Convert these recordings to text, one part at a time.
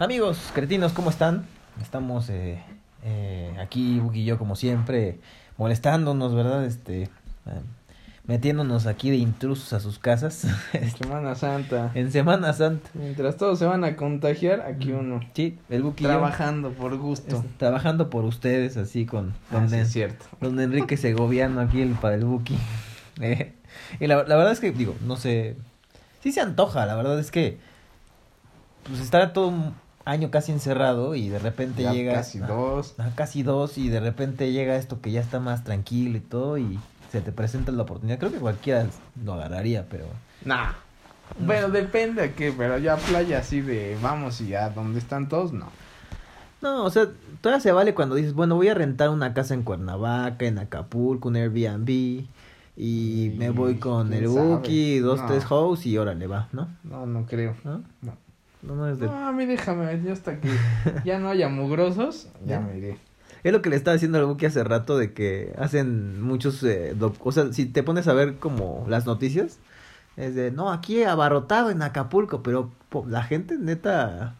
Amigos cretinos, ¿cómo están? Estamos eh, eh, aquí, Buki y yo, como siempre, molestándonos, ¿verdad? Este, eh, metiéndonos aquí de intrusos a sus casas. En Semana Santa. en Semana Santa. Mientras todos se van a contagiar, aquí uno. Sí, el Buki yo, Trabajando por gusto. es- trabajando por ustedes, así con Ah, don, sí, En- es cierto. don Enrique Segoviano, aquí el para el Buki. Y la, la verdad es que, digo, no sé, sí se antoja, la verdad es que, pues estar todo año casi encerrado y de repente Ya llega... casi ah, dos. Casi dos y de repente llega esto que ya está más tranquilo y todo y se te presenta la oportunidad. Creo que cualquiera lo agarraría, pero... Nah. Bueno, depende a qué, pero ya playa así de vamos y ya donde están todos, no. No, o sea, todavía se vale cuando dices, bueno, voy a rentar una casa en Cuernavaca, en Acapulco, un Airbnb y Y me voy con el. Buki, dos, No. tres hosts y órale, va, ¿no? No, no creo. ¿No? No. No, no es de... No, a mí déjame, yo hasta que ya no haya mugrosos, ya Ya. me iré. Es lo que le estaba diciendo al Buki hace rato de que hacen muchos, eh, o sea, si te pones a ver como las noticias, es de, no, aquí abarrotado en Acapulco, pero po- la gente neta,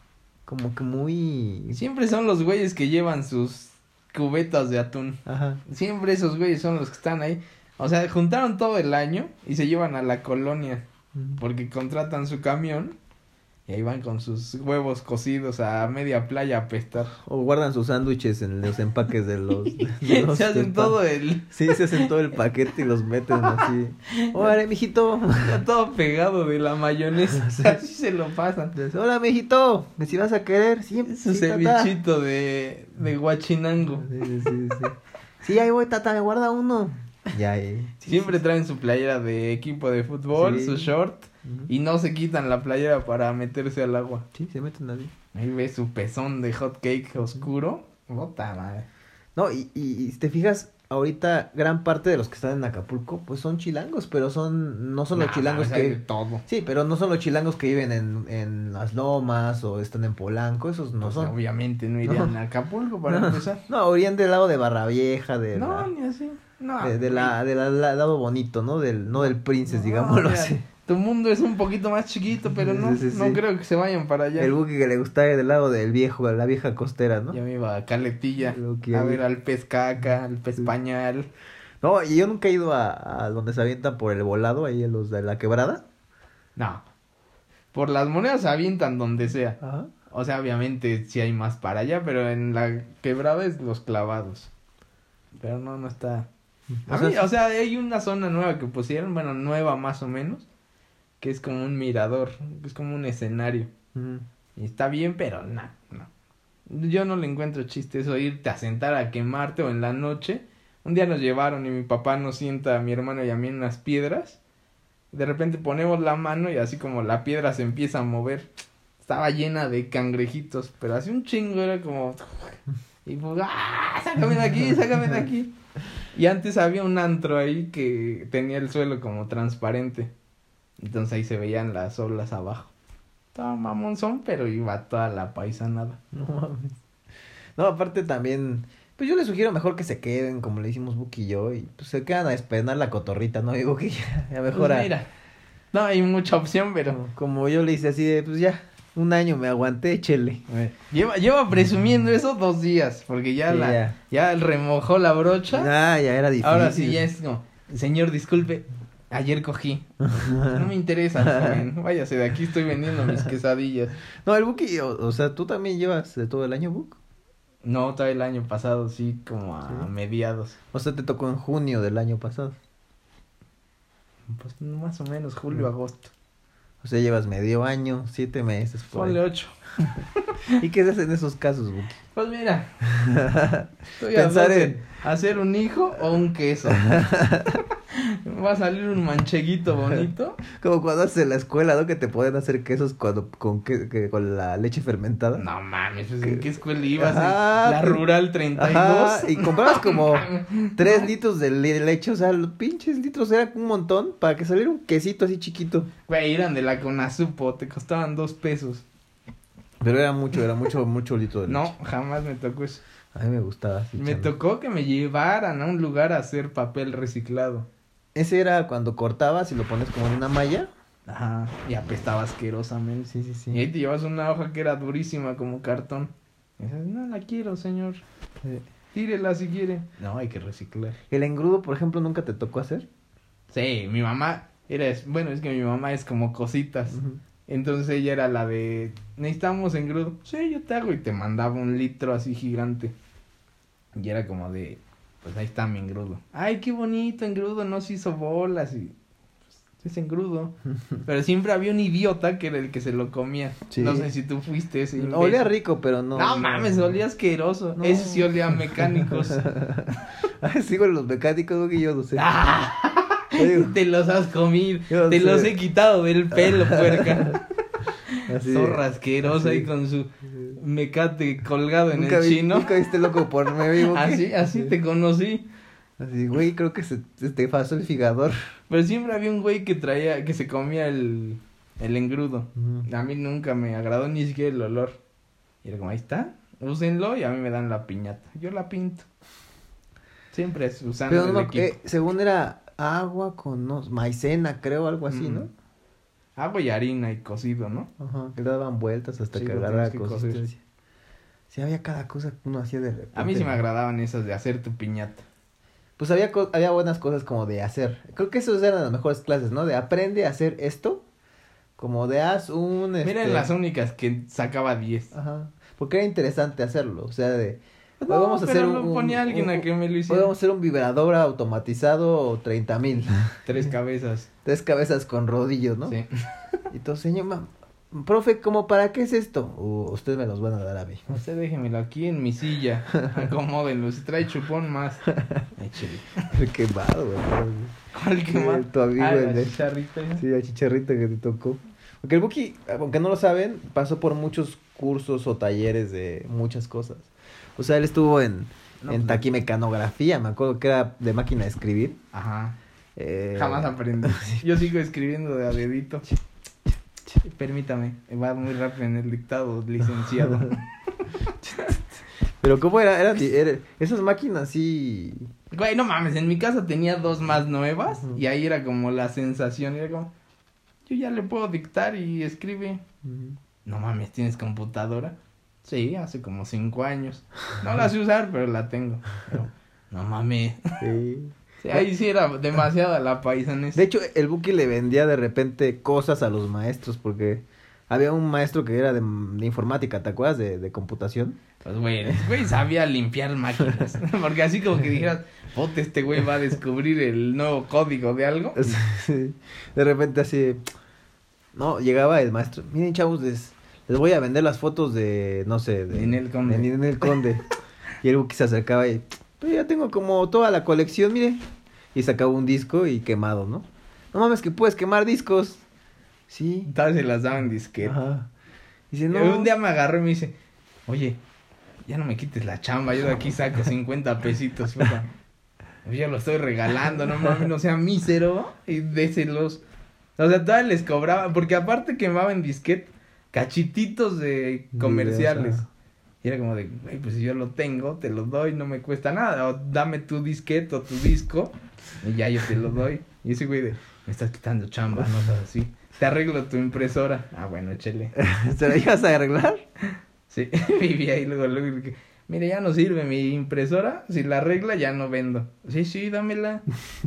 como que muy... Siempre son los güeyes que llevan sus cubetas de atún. Ajá. Siempre esos güeyes son los que están ahí. O sea, juntaron todo el año y se llevan a la colonia. Porque contratan su camión y ahí van con sus huevos cocidos a media playa a pestar. O guardan sus sándwiches en los empaques de los... de los se hacen todo el... Sí, se hacen todo el paquete y los meten así. Órale, mijito. ya todo pegado de la mayonesa. Sí. Así se lo pasan. Hola, mijito. ¿Me si vas a querer? Sí, Su sí, tata. de, de guachinango. Sí, sí, sí. Sí, ahí voy, tata, me guarda uno. Ya, eh. Siempre traen su playera de equipo de fútbol, Sí. su short. Y no se quitan la playera para meterse al agua. Sí, se meten así. Ahí ves su pezón de hot cake oscuro. Bota madre. No, y, y, y si te fijas, ahorita gran parte de los que están en Acapulco, pues son chilangos, pero son, no son los Nah, chilangos que... todo. Sí, pero no son los chilangos que viven en, en las lomas o están en Polanco, esos no Pues, son. Obviamente no irían No. a Acapulco para no, empezar. no, irían del lado de Barra Vieja, de No, la, ni así. No. de, de la, del la- lado bonito, ¿no? Del, no del Princess, No, digámoslo mira, así. Tu mundo es un poquito más chiquito, pero no, Sí, sí, no sí. creo que se vayan para allá. El buque que le gustaba del lado del viejo, la vieja costera, ¿no? Ya me iba a Caletilla que a ver al pez caca, al pez pañal. No, y yo nunca he ido a, a donde se avientan por el volado, ahí en los de la quebrada. No. Por las monedas se avientan donde sea. Ajá. O sea, obviamente sí hay más para allá, pero en la quebrada es los clavados. Pero no, no está. A O mí, sea, o sea, hay una zona nueva que pusieron, bueno, nueva más o menos, que es como un mirador, que es como un escenario. Y está bien, pero no, no. Yo no le encuentro chiste eso, irte a sentar a quemarte o en la noche. Un día nos llevaron y mi papá nos sienta a mi hermano y a mí en unas piedras. De repente ponemos la mano y así como la piedra se empieza a mover. Estaba llena de cangrejitos, pero así un chingo era como... Y pues, ¡ah! Sácame de aquí, sácame de aquí. Y antes había un antro ahí que tenía el suelo como transparente. Entonces ahí se veían las olas abajo. Estaba mamonzón, pero iba toda la paisanada. No mames. No, aparte también, pues yo les sugiero mejor que se queden, como le hicimos Buki y yo, y pues se quedan a despenar la cotorrita, ¿no? Y Buki ya, ya Pues mejor a- mira, no hay mucha opción, pero como, como yo le hice así de, pues ya, un año me aguanté, échele. lleva, lleva presumiendo eso dos días, porque ya Sí, la, ya. ya remojó la brocha. Ah, ya era difícil. Ahora sí ya es como, señor, disculpe, ayer cogí. No me interesa, joven. Váyase de aquí, estoy vendiendo mis quesadillas. No, el Buki, o, o sea, tú también llevas de todo el año, Buk. No, todavía el año pasado, sí, como a Sí. mediados. O sea, te tocó en junio del año pasado. Pues más o menos, julio, Mm. agosto. O sea, llevas medio año, siete meses. Ponle ocho. ¿Y qué se hace en esos casos, Buki? Pues mira, Pensar en- hacer un hijo o un queso. Va a salir un mancheguito bonito. Como cuando haces en la escuela, ¿no? Que te pueden hacer quesos cuando, con, que, que- con la leche fermentada. No mames, pues en qué escuela ibas? Ajá, la Rural 32. Ajá, y comprabas como tres litros de le- leche, o sea, los pinches litros eran un montón para que saliera un quesito así chiquito. Güey, eran de la Conasupo, te costaban dos pesos. Pero era mucho, era mucho, mucho litro de leche. No, jamás me tocó eso. A mí me gustaba así. Me tocó que me llevaran a un lugar a hacer papel reciclado. Ese era cuando cortabas y lo pones como en una malla. Ajá. Y apestaba asquerosamente. Sí, sí, sí. Y ahí te llevas una hoja que era durísima como cartón. Y dices, no la quiero, señor. Eh, Tírela si quiere. No, hay que reciclar. El engrudo, por ejemplo, nunca te tocó hacer. Sí, mi mamá era, bueno, es que mi mamá es como cositas. Entonces ella era la de, necesitamos engrudo. Sí, yo te hago y te mandaba un litro así gigante. Y era como de, pues ahí está mi engrudo. Ay, qué bonito engrudo, no se hizo bolas y pues, es engrudo. Pero siempre había un idiota que era el que se lo comía. Sí. No sé si tú fuiste ese. imbécil. Olía rico, pero no. No, mames, olía asqueroso. No. Ese sí olía a mecánicos. Sí, los mecánicos, güey, yo no sé. ¡Ah! Te los has comido. Yo Te sé. los he quitado del pelo, puerca. Así, Zorra asquerosa así. ahí con su mecate colgado en ¿Nunca, el vi- chino. ¿Nunca viste loco por me vivo? Así, así te conocí. Así, güey, creo que se, se te pasó el figador. Pero siempre había un güey que traía, que se comía el, el engrudo. A mí nunca me agradó ni siquiera el olor. Y era como, ahí está, úsenlo y a mí me dan la piñata. Yo la pinto. Siempre usando Pero no, el equipo. eh, según era agua con no, maicena, creo, algo así, Mm. ¿no? Agua y harina y cocido, ¿no? Ajá, que le daban vueltas hasta Sí, que agarrara consistencia. Sí, había cada cosa que uno hacía de repente. A mí sí me agradaban esas de hacer tu piñata. Pues había, co- había buenas cosas como de hacer. Creo que esas eran las mejores clases, ¿no? De aprende a hacer esto. Como de haz un... Miren este, las únicas que sacaba 10. Ajá. Porque era interesante hacerlo. O sea, de... No, vamos a hacer lo un... ponía alguien un- a que me lo hiciera. a hacer un vibrador automatizado 30 mil. Tres cabezas. Tres cabezas con rodillos, ¿no? Sí. Y todo, señor, ma- profe, ¿cómo para qué es esto? Uh, ustedes me los van a dar a mí. Usted déjemelo aquí en mi silla. Acomódenlo. Si trae chupón más. Échele. Qué malo, güey. ¿Cuál que Sí, más? tu amigo, Ah, el chicharrita. Sí, la chicharrita que te tocó. Porque el Buki, aunque no lo saben, pasó por muchos cursos o talleres de muchas cosas. O sea, él estuvo en, No, en pues- taquimecanografía, me acuerdo que era de máquina de escribir. Ajá. Eh, Jamás aprendí. Yo sigo escribiendo de a dedito. Permítame, va muy rápido en el dictado, licenciado. Pero ¿cómo era? Era, era- esas máquinas sí... Güey, no mames, en mi casa tenía dos más nuevas y ahí era como la sensación, era como, yo ya le puedo dictar y escribe. No mames, ¿tienes computadora? Sí, hace como cinco años. No la sé usar, pero la tengo. Pero, no mames. Sí. Sí, ahí sí era demasiada la paisanés. De hecho, el Buki le vendía de repente cosas a los maestros porque había un maestro que era de, de informática, ¿te acuerdas? De, de computación. Pues güey, el güey sabía limpiar máquinas. Porque así como que dijeras, pote, este güey va a descubrir el nuevo código de algo. Sí. De repente así, no, llegaba el maestro, miren chavos, les, les voy a vender las fotos de, no sé, de Ninel Conde. de Ninel Conde. y el Buki se acercaba y, pero ya tengo como toda la colección, mire. Y sacaba un disco y quemado, ¿no? No mames que puedes quemar discos. Sí. Tal se las daban disquete. Ajá. Dice, Y no. Un día me agarró y me dice, oye, ya no me quites la chamba, yo de aquí saco 50 pesitos, puta. Yo lo estoy regalando, no mames, no sea mísero y déselos. O sea, todavía les cobraba, porque aparte quemaba en disquete cachititos de comerciales. Y era como de, güey, pues si yo lo tengo, te lo doy, no me cuesta nada. O dame tu disquete o tu disco y ya yo te lo doy. Y ese güey de, me estás quitando chamba, no seas así. Te arreglo tu impresora. Ah, bueno, échele. ¿Se la ibas a arreglar? Sí, vivía ahí luego, luego, dije, mire, ya no sirve mi impresora, si la arregla ya no vendo. Sí, sí, dámela.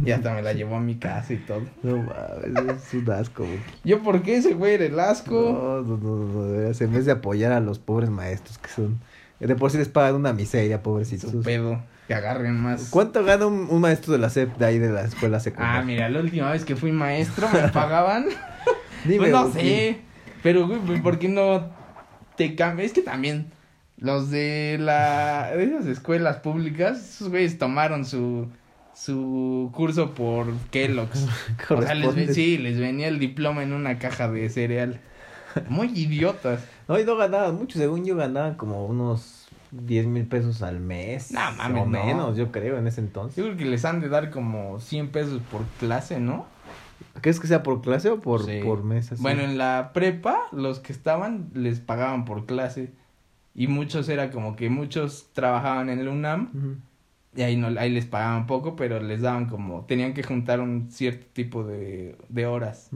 Y hasta me la llevó a mi casa y todo. No mames, es un asco, Buki. Yo, ¿por qué ese güey era el asco? No, no, no, no, en vez de apoyar a los pobres maestros que son... De por sí les pagan una miseria, pobrecitos. Su pedo, que agarren más. ¿Cuánto gana un, un maestro de la SEP de ahí de la escuela secundaria? Ah, mira, la última vez que fui maestro me pagaban. Dime, pues no sé, pero güey, ¿por qué no te cambias? Es que también los de la de esas escuelas públicas, esos güeyes tomaron su su curso por Kellogg's. O sea, les, sí, les venía el diploma en una caja de cereal. Muy idiotas. No, y no ganaban mucho, según yo ganaban como unos 10 mil pesos al mes. No, mames, O no. menos, yo creo, en ese entonces. Yo creo que les han de dar como 100 pesos por clase, ¿no? ¿Crees que sea por clase o por, Sí. por mes? así? Bueno, en la prepa, los que estaban les pagaban por clase. Y muchos era como que muchos trabajaban en el UNAM. Y ahí, no, ahí les pagaban poco, pero les daban como. Tenían que juntar un cierto tipo de, de horas.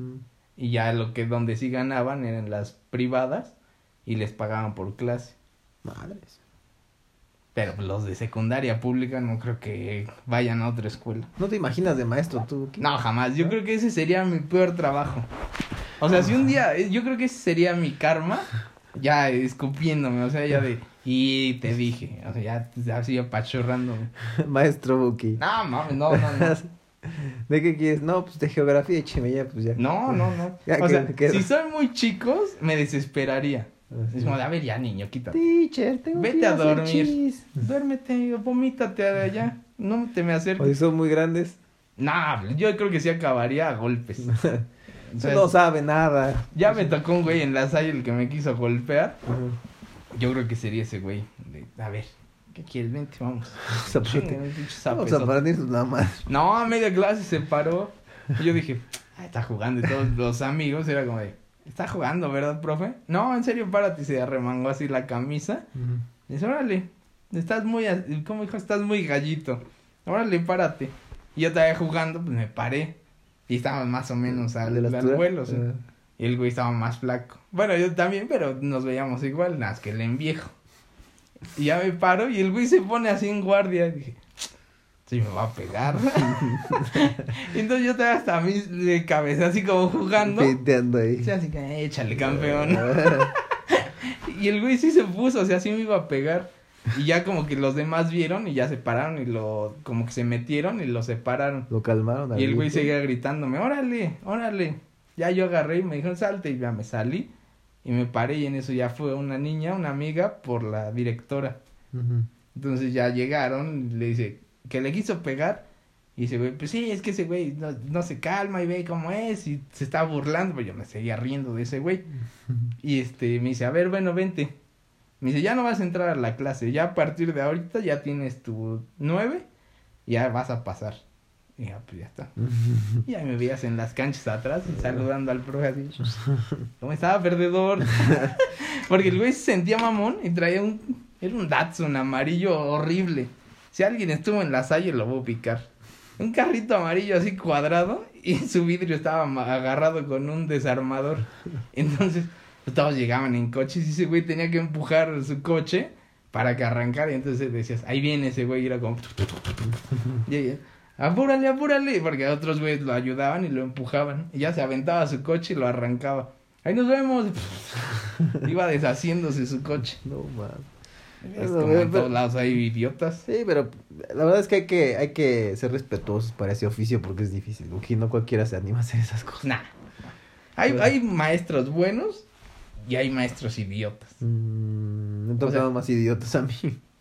Y ya lo que donde sí ganaban eran las privadas y les pagaban por clase. Madres. Pero los de secundaria pública no creo que vayan a otra escuela. ¿No te imaginas de maestro tú? ¿Qué? No, jamás. Yo creo que ese sería mi peor trabajo. O sea, si un día, eh, yo creo que ese sería mi karma, ya escupiéndome, o sea, ya de, y te dije, o sea, ya así apachurrándome. Maestro Buki. No, mames, no, no, no. ¿De qué quieres? No, pues de geografía, écheme ya, pues ya. No, no, no. Ya, O que- sea, que- si son muy chicos, me desesperaría. Es como, a ver, ya, niño, quítate. Teacher, tengo que Vete ir a dormir. chis. Duérmete, vomítate de allá. No te me O acerques. si son muy grandes. Nah, yo creo que sí acabaría a golpes. No sabe nada. ya me tocó un güey en la salle el que me quiso golpear. Yo creo que sería ese güey. de, a ver, ¿qué quieres? Vente, vamos. Vamos a. No, a media clase se paró. Y yo dije, "Ay, está jugando. Y todos los amigos era como de, está jugando, ¿verdad, profe? No, en serio, párate. Y se arremangó así la camisa. Y dice, órale, estás muy, a- ¿cómo dijo? Estás muy gallito. Órale, párate. Y yo estaba jugando, pues me paré. Y estaba más o menos al, ¿De la al altura? vuelo, sí. Ah. Y el güey estaba más flaco. Bueno, yo también, pero nos veíamos igual, nada que el enviejo. Y ya me paro y el güey se pone así en guardia. Y dije, sí me va a pegar. entonces yo estaba hasta a mí de cabeza, así como jugando. Pinteando ahí. Sí, así que échale, campeón. Y el güey sí se puso, o sea, sí me iba a pegar. Y ya como que los demás vieron y ya se pararon y lo, como que se metieron y lo separaron. Lo calmaron. al Y el güey seguía gritándome, órale, órale. Ya yo agarré y me dijeron, salte y ya me salí. Y me paré y en eso ya fue una niña, una amiga, por la directora. Entonces ya llegaron, le dice, que le quiso pegar. Y dice, güey, pues sí, es que ese güey no, no se calma y ve cómo es. Y se está burlando, pero yo me seguía riendo de ese güey. Y este, me dice, a ver, bueno, vente. Me dice, ya no vas a entrar a la clase, ya a partir de ahorita ya tienes tu nueve, ya vas a pasar. Y ya, pues ya está. Y ahí me veías en las canchas atrás saludando al profe así. ¿Cómo estaba, perdedor? Porque el güey se sentía mamón y traía un... Era un Datsun amarillo horrible. Si alguien estuvo en la salle lo voy a picar. Un carrito amarillo así cuadrado y su vidrio estaba agarrado con un desarmador. Entonces todos llegaban en coches y ese güey tenía que empujar su coche para que arrancara. Y entonces decías, ahí viene ese güey y era como... Y ella, apúrale, apúrale, porque otros güeyes lo ayudaban y lo empujaban. Y ya se aventaba su coche y lo arrancaba. Ahí nos vemos. Iba deshaciéndose su coche. No mames. Es como en todos lados hay idiotas. Sí, pero la verdad es que hay que, hay que ser respetuosos para ese oficio porque es difícil. No cualquiera se anima a hacer esas cosas. Nah. Hay, hay maestros buenos y hay maestros idiotas. Mm, me han O sea- tocado más idiotas a mí.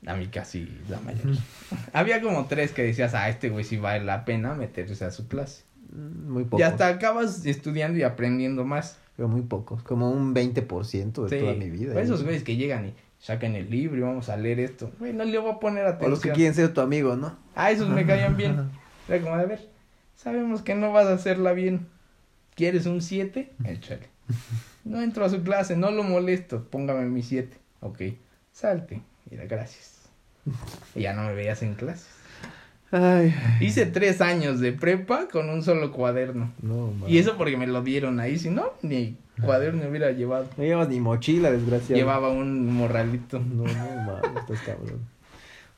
A mí casi la mayoría. Había como tres que decías, ah, este güey sí vale la pena meterse a su clase. Mm, Muy pocos. Y hasta acabas estudiando y aprendiendo más. Pero muy pocos. Como un 20% de Sí. toda mi vida. O Esos güeyes que llegan y sacan el libro y vamos a leer esto. Güey, no le voy a poner O atención. los que quieren ser tu amigo, ¿no? Ah, esos me caían bien. Era como, a ver, sabemos que no vas a hacerla bien. ¿Quieres un 7? Échale. No entro a su clase, no lo molesto. Póngame mi 7. Ok, salte. Mira, gracias. Y ya no me veías en clases. Ay, Hice tres años de prepa con un solo cuaderno. no. Y eso porque me lo dieron ahí, si no, ni cuaderno hubiera llevado. No llevas ni mochila, desgraciado. Llevaba un morralito. No, no, mames, estás cabrón.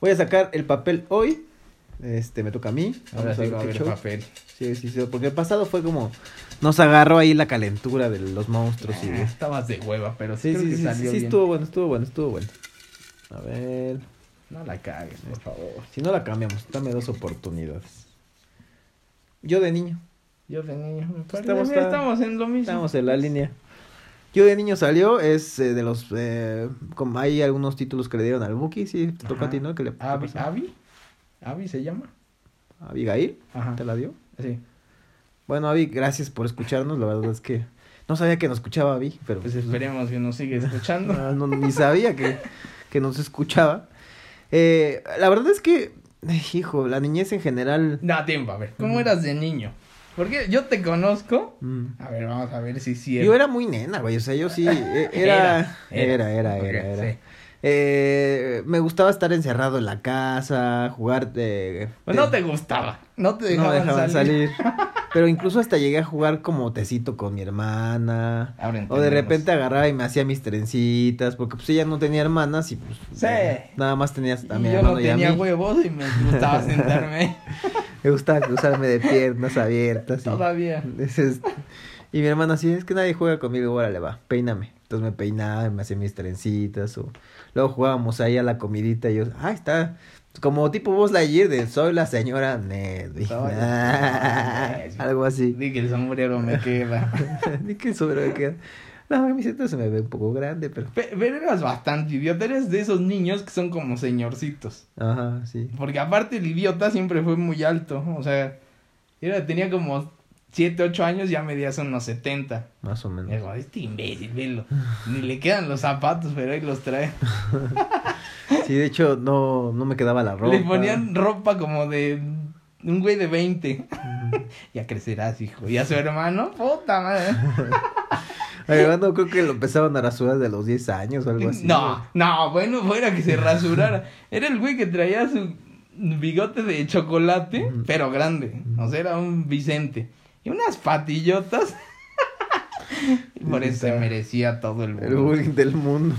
Voy a sacar el papel hoy. Este, me toca a mí. Ahora Vamos sí ver va a show. papel. Sí, sí, sí. Porque el pasado fue como. Nos agarró ahí la calentura de los monstruos y Ah, de- estabas de hueva, pero sí, Sí, sí, que salió sí, bien. estuvo bueno, estuvo bueno, estuvo bueno. A ver, No la cagues, por favor. si no la cambiamos, dame dos oportunidades. Yo de niño, Yo de niño, me. Estamos Mira, estamos en lo mismo. estamos en la línea. Yo de niño salió, es eh, de los, eh, como hay algunos títulos que le dieron al Buki, sí, te toca a ti. ¿no? ¿Qué le pasó? Abby, Abby se llama. Abigail, Ajá. ¿te la dio? Sí. Bueno, Abby, gracias por escucharnos, la verdad es que no sabía que nos escuchaba Abby, pero Pues esperemos que nos siga escuchando. Ah, no, ni sabía que, que nos escuchaba. Eh, la verdad es que, hijo, la niñez en general... Da tiempo, a ver. ¿Cómo eras de niño? Porque yo te conozco. mm, A ver, vamos a ver si cierto. Yo era muy nena, güey, o sea, yo sí, eh, era, Era, era, era, era, era. sí. Eh, eh, me gustaba estar encerrado en la casa, jugar de... Pues no te gustaba, no te no dejaban, salir. salir. Pero incluso hasta llegué a jugar como tecito con mi hermana. Ahora O de repente agarraba y me hacía mis trencitas, porque pues ella no tenía hermanas y pues Sí. eh, nada más tenía a Y mi yo hermano no y a tenía mí. huevos y me gustaba sentarme Me gustaba cruzarme de piernas abiertas. y- todavía. Ese es- Y mi hermano así, es que nadie juega conmigo, órale va, peíname. Entonces me peinaba, me hacía mis trencitas o luego jugábamos ahí a la comidita y yo, ah, está como tipo voz Lightyear de soy la señora algo así. Di que el sombrero me queda. Ni que sobre me queda. La camiseta se me ve un poco grande, pero Pe- Pero eras bastante idiota, eres de esos niños que son como señorcitos. ajá, sí. Porque aparte el idiota siempre fue muy alto. O sea, era, tenía como 7, 8 años, ya medías unos 70. Más o menos. digo, este imbécil, velo. Ni le quedan los zapatos, pero ahí los trae. Sí, de hecho no no me quedaba la ropa. Le ponían ropa como de un güey de 20. ya crecerás, hijo. Y a su hermano, puta madre. A mi hermano creo que lo empezaban a rasurar de los 10 años o algo así. No, no, bueno, fuera que se rasurara. Era el güey que traía su bigote de chocolate, pero grande. O sea, era un Vicente. Y unas patillotas. Y Por eso se merecía todo el El bullying. del mundo.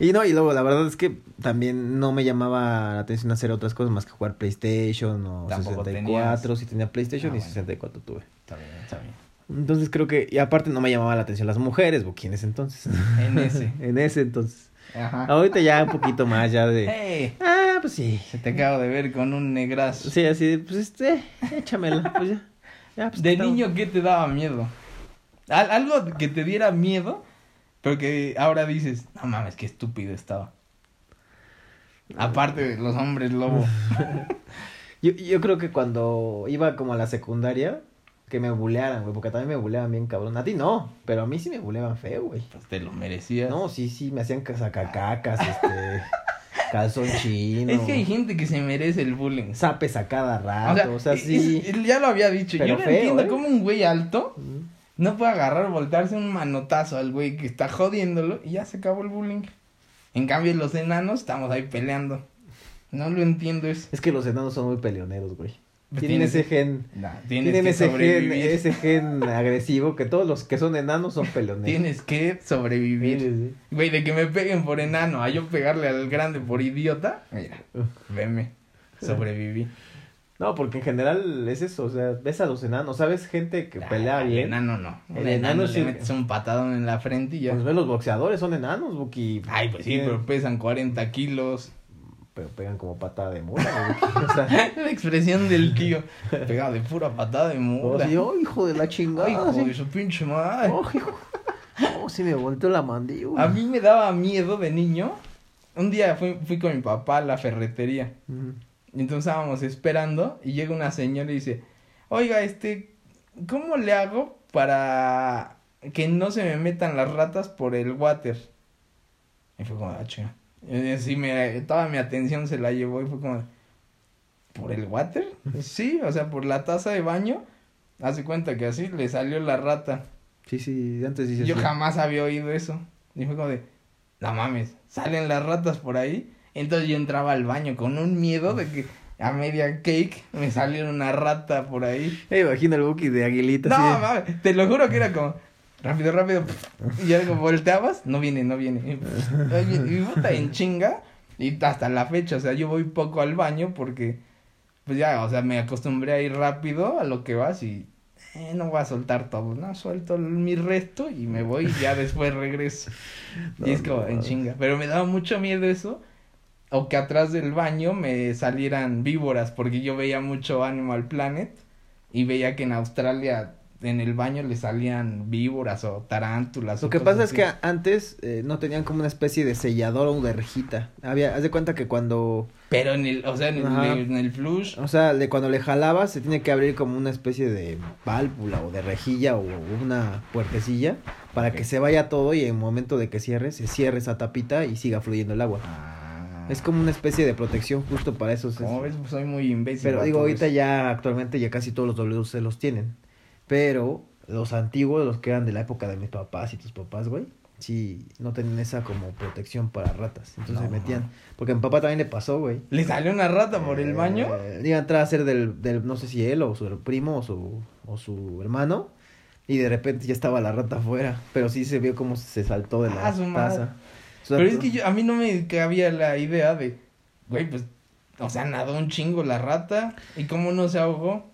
Y no, y luego la verdad es que también no me llamaba la atención hacer otras cosas más que jugar PlayStation o Tampoco 64. Si tenía PlayStation Ah, y bueno. 64 tuve. Está bien, está bien. Entonces creo que, y aparte no me llamaba la atención las mujeres, Buki, en ese entonces. En ese. en ese entonces. Ajá. Ahorita ya un poquito más, ya de. ¡Eh! Ah, pues sí. Se te acabo de ver con un negrazo. Sí, así, de, pues este, échamela, pues ya. Ya, pues, De niño, ¿qué te daba miedo? Al- algo que te diera miedo, pero que ahora dices, no mames, qué estúpido estaba. Aparte de los hombres lobo. Yo, yo creo que cuando iba como a la secundaria, que me bulearan, güey, porque también me buleaban bien cabrón. A ti no, pero a mí sí me buleaban feo, güey. Pues te lo merecías. No, sí, sí, me hacían sacacacas, este, calzón chino, es que hay gente que se merece el bullying. zapes a cada rato, o sea, sí. es- ya lo había dicho. Pero Yo no feo, entiendo ¿eh? cómo un güey alto no puede agarrar, voltarse un manotazo al güey que está jodiéndolo y ya se acabó el bullying. En cambio, los enanos estamos ahí peleando. No lo entiendo eso. Es que los enanos son muy peleoneros, güey. Tienen tienes- ese gen, Nah, tienen ese gen, ese gen agresivo que todos los que son enanos son peleoneros. Tienes que sobrevivir. Sí, sí, Güey, de que me peguen por enano a yo pegarle al grande por idiota. Mira, sí. veme. Sobreviví. No, porque en general es eso, o sea, ves a los enanos, ¿sabes? Gente que pelea Ah, el bien. enano no. Un El enano, enano es le el- metes un patadón en la frente y ya. Pues ves los boxeadores, son enanos, Buki. Ay, pues sí, pero pesan 40 kilos. Pero pegan como patada de mula. O sea, La expresión del tío. Pegado de pura patada de oh, mula. sí, oh, hijo de la chingada. Ay, hijo sí. de su pinche madre. Oh, hijo. Oh, sí me volteó la mandíbula. A mí me daba miedo de niño. Un día fui, fui con mi papá a la ferretería. Y entonces estábamos esperando y llega una señora y dice, oiga, este, ¿cómo le hago para que no se me metan las ratas por el water? Y fue como, ah, chinga. Y así me, toda mi atención se la llevó y fue como, ¿por el water? Sí, o sea, por la taza de baño. Hace cuenta que así le salió la rata. Sí, sí, antes dices. Yo jamás había oído eso. Y fue como de, no mames, salen las ratas por ahí. Entonces yo entraba al baño con un miedo de que a media cake me saliera una rata por ahí. Me imagino el Buki de aguilita. No, mames, te lo juro que era como, rápido, rápido. Y ya como volteabas, no viene, no viene. Y, puta en chinga. Y hasta la fecha, o sea, yo voy poco al baño porque, pues ya, o sea, me acostumbré a ir rápido a lo que vas y eh, no voy a soltar todo, no, suelto mi resto y me voy y ya después regreso. No, y es como no. en chinga. Pero me daba mucho miedo eso. O que atrás del baño me salieran víboras, porque yo veía mucho Animal Planet y veía que en Australia en el baño le salían víboras o tarántulas. Lo que pasa es que antes eh, no tenían como una especie de sellador o de rejita. Había, haz de cuenta que cuando, Pero en el, o sea, en el, en el flush. o sea, de cuando le jalabas se tiene que abrir como una especie de válvula o de rejilla o una puertecilla para que se vaya todo y en el momento de que cierres, se cierre esa tapita y siga fluyendo el agua. Ah. Es como una especie de protección justo para esos. Como ves, pues, soy muy imbécil. Pero digo, ahorita eso. ya actualmente ya casi todos los WC los tienen. Pero los antiguos, los que eran de la época de mis papás y tus papás, güey, sí, no tenían esa como protección para ratas. Entonces No, se metían. Porque a mi papá también le pasó, güey. ¿Le salió una rata por el baño? Eh, iba a entrar a ser del, del, no sé si él o su primo o su, o su hermano. Y de repente ya estaba la rata afuera. Pero sí se vio como se saltó de la Ah, taza. Pero es que yo, a mí no me cabía la idea de, güey, pues, o sea, nadó un chingo la rata. ¿Y cómo no se ahogó?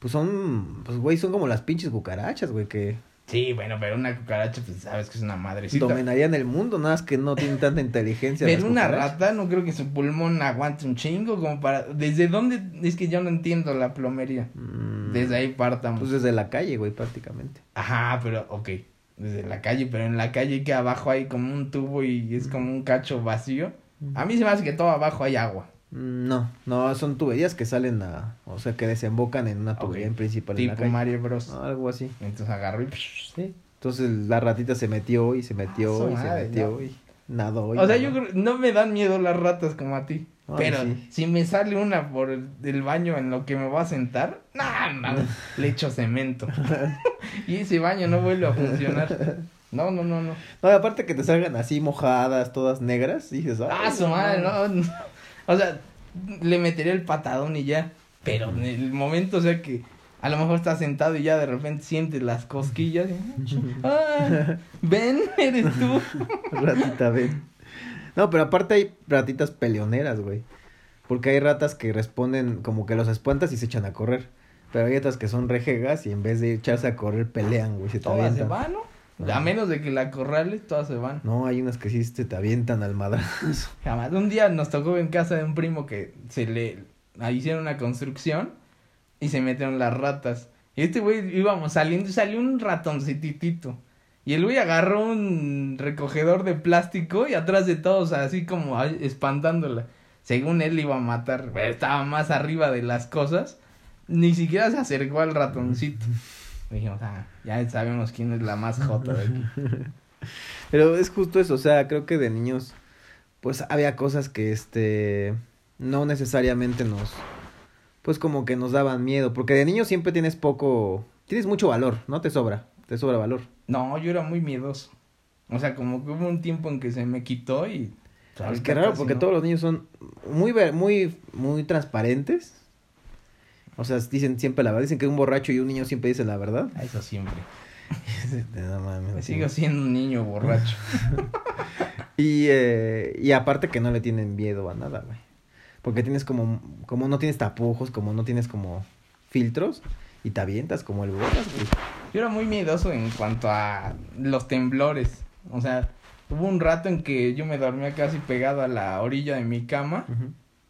Pues son, pues güey, son como las pinches cucarachas, güey, que Sí, bueno, pero una cucaracha, pues sabes que es una madrecita. dominarían el mundo, nada más que no tienen tanta inteligencia. Pero una rata, no creo que su pulmón aguante un chingo como para... ¿Desde dónde? Es que yo no entiendo la plomería. Mm, Desde ahí partamos. Pues desde la calle, güey, prácticamente. Ajá, pero, ok. Desde la calle, pero en la calle que abajo hay como un tubo y es como un cacho vacío. A mí se me hace que todo abajo hay agua. Mm, No, no, son tuberías que salen a, o sea, que desembocan en una tubería en principal en la Tipo calle. Mario Bros. Algo así. Entonces agarró y... Sí. Entonces la ratita se metió y se metió Ah, y se metió no. y nadó. y O sea, nadó. yo creo, no me dan miedo las ratas como a ti. Ay, pero sí. si me sale una por el, el baño en lo que me voy a sentar, no, no, le echo cemento. y ese baño no vuelve a funcionar. No, no, no, no. No, y aparte que te salgan así mojadas, todas negras, dices, Ah, "Ay, su madre, no. no. O sea, le metería el patadón y ya. Pero en el momento, o sea que a lo mejor estás sentado y ya de repente sientes las cosquillas. y, "Ah, ven, eres tú. Ratita, ven. No, pero aparte hay ratitas peleoneras, güey. Porque hay ratas que responden como que los espantas y se echan a correr. Pero hay otras que son rejegas y en vez de echarse a correr pelean, güey, se te Todas se avientan. van, ¿no? A menos de que la corrales, todas se van. No, hay unas que sí te avientan al madrazo. Jamás. Un día nos tocó en casa de un primo que se le ahí hicieron una construcción y se metieron las ratas. Y este güey íbamos saliendo y salió un ratoncititito. Y el güey agarró un recogedor de plástico y atrás de todos así como espantándola. Según él iba a matar, pero estaba más arriba de las cosas. Ni siquiera se acercó al ratoncito. Dijimos, ah, ya sabemos quién es la más jota de aquí. Pero es justo eso, o sea, creo que de niños, pues había cosas que, este, no necesariamente nos, pues como que nos daban miedo. Porque de niño siempre tienes poco, tienes mucho valor, ¿no? Te sobra, te sobra valor. No, yo era muy miedoso. O sea, como que hubo un tiempo en que se me quitó y... pues, Es ahorita que raro, porque no. todos los niños son muy, muy, muy transparentes. O sea, dicen siempre la verdad. Dicen que un borracho y un niño siempre dicen la verdad. Ah, Eso siempre. No mames, Me sigo siendo un niño borracho. Y, eh, y aparte que no le tienen miedo a nada, güey. Porque tienes como, como no tienes tapujos, como no tienes como filtros. Y te avientas como el botas, güey. Yo era muy miedoso en cuanto a los temblores. O sea, hubo un rato en que yo me dormía casi pegado a la orilla de mi cama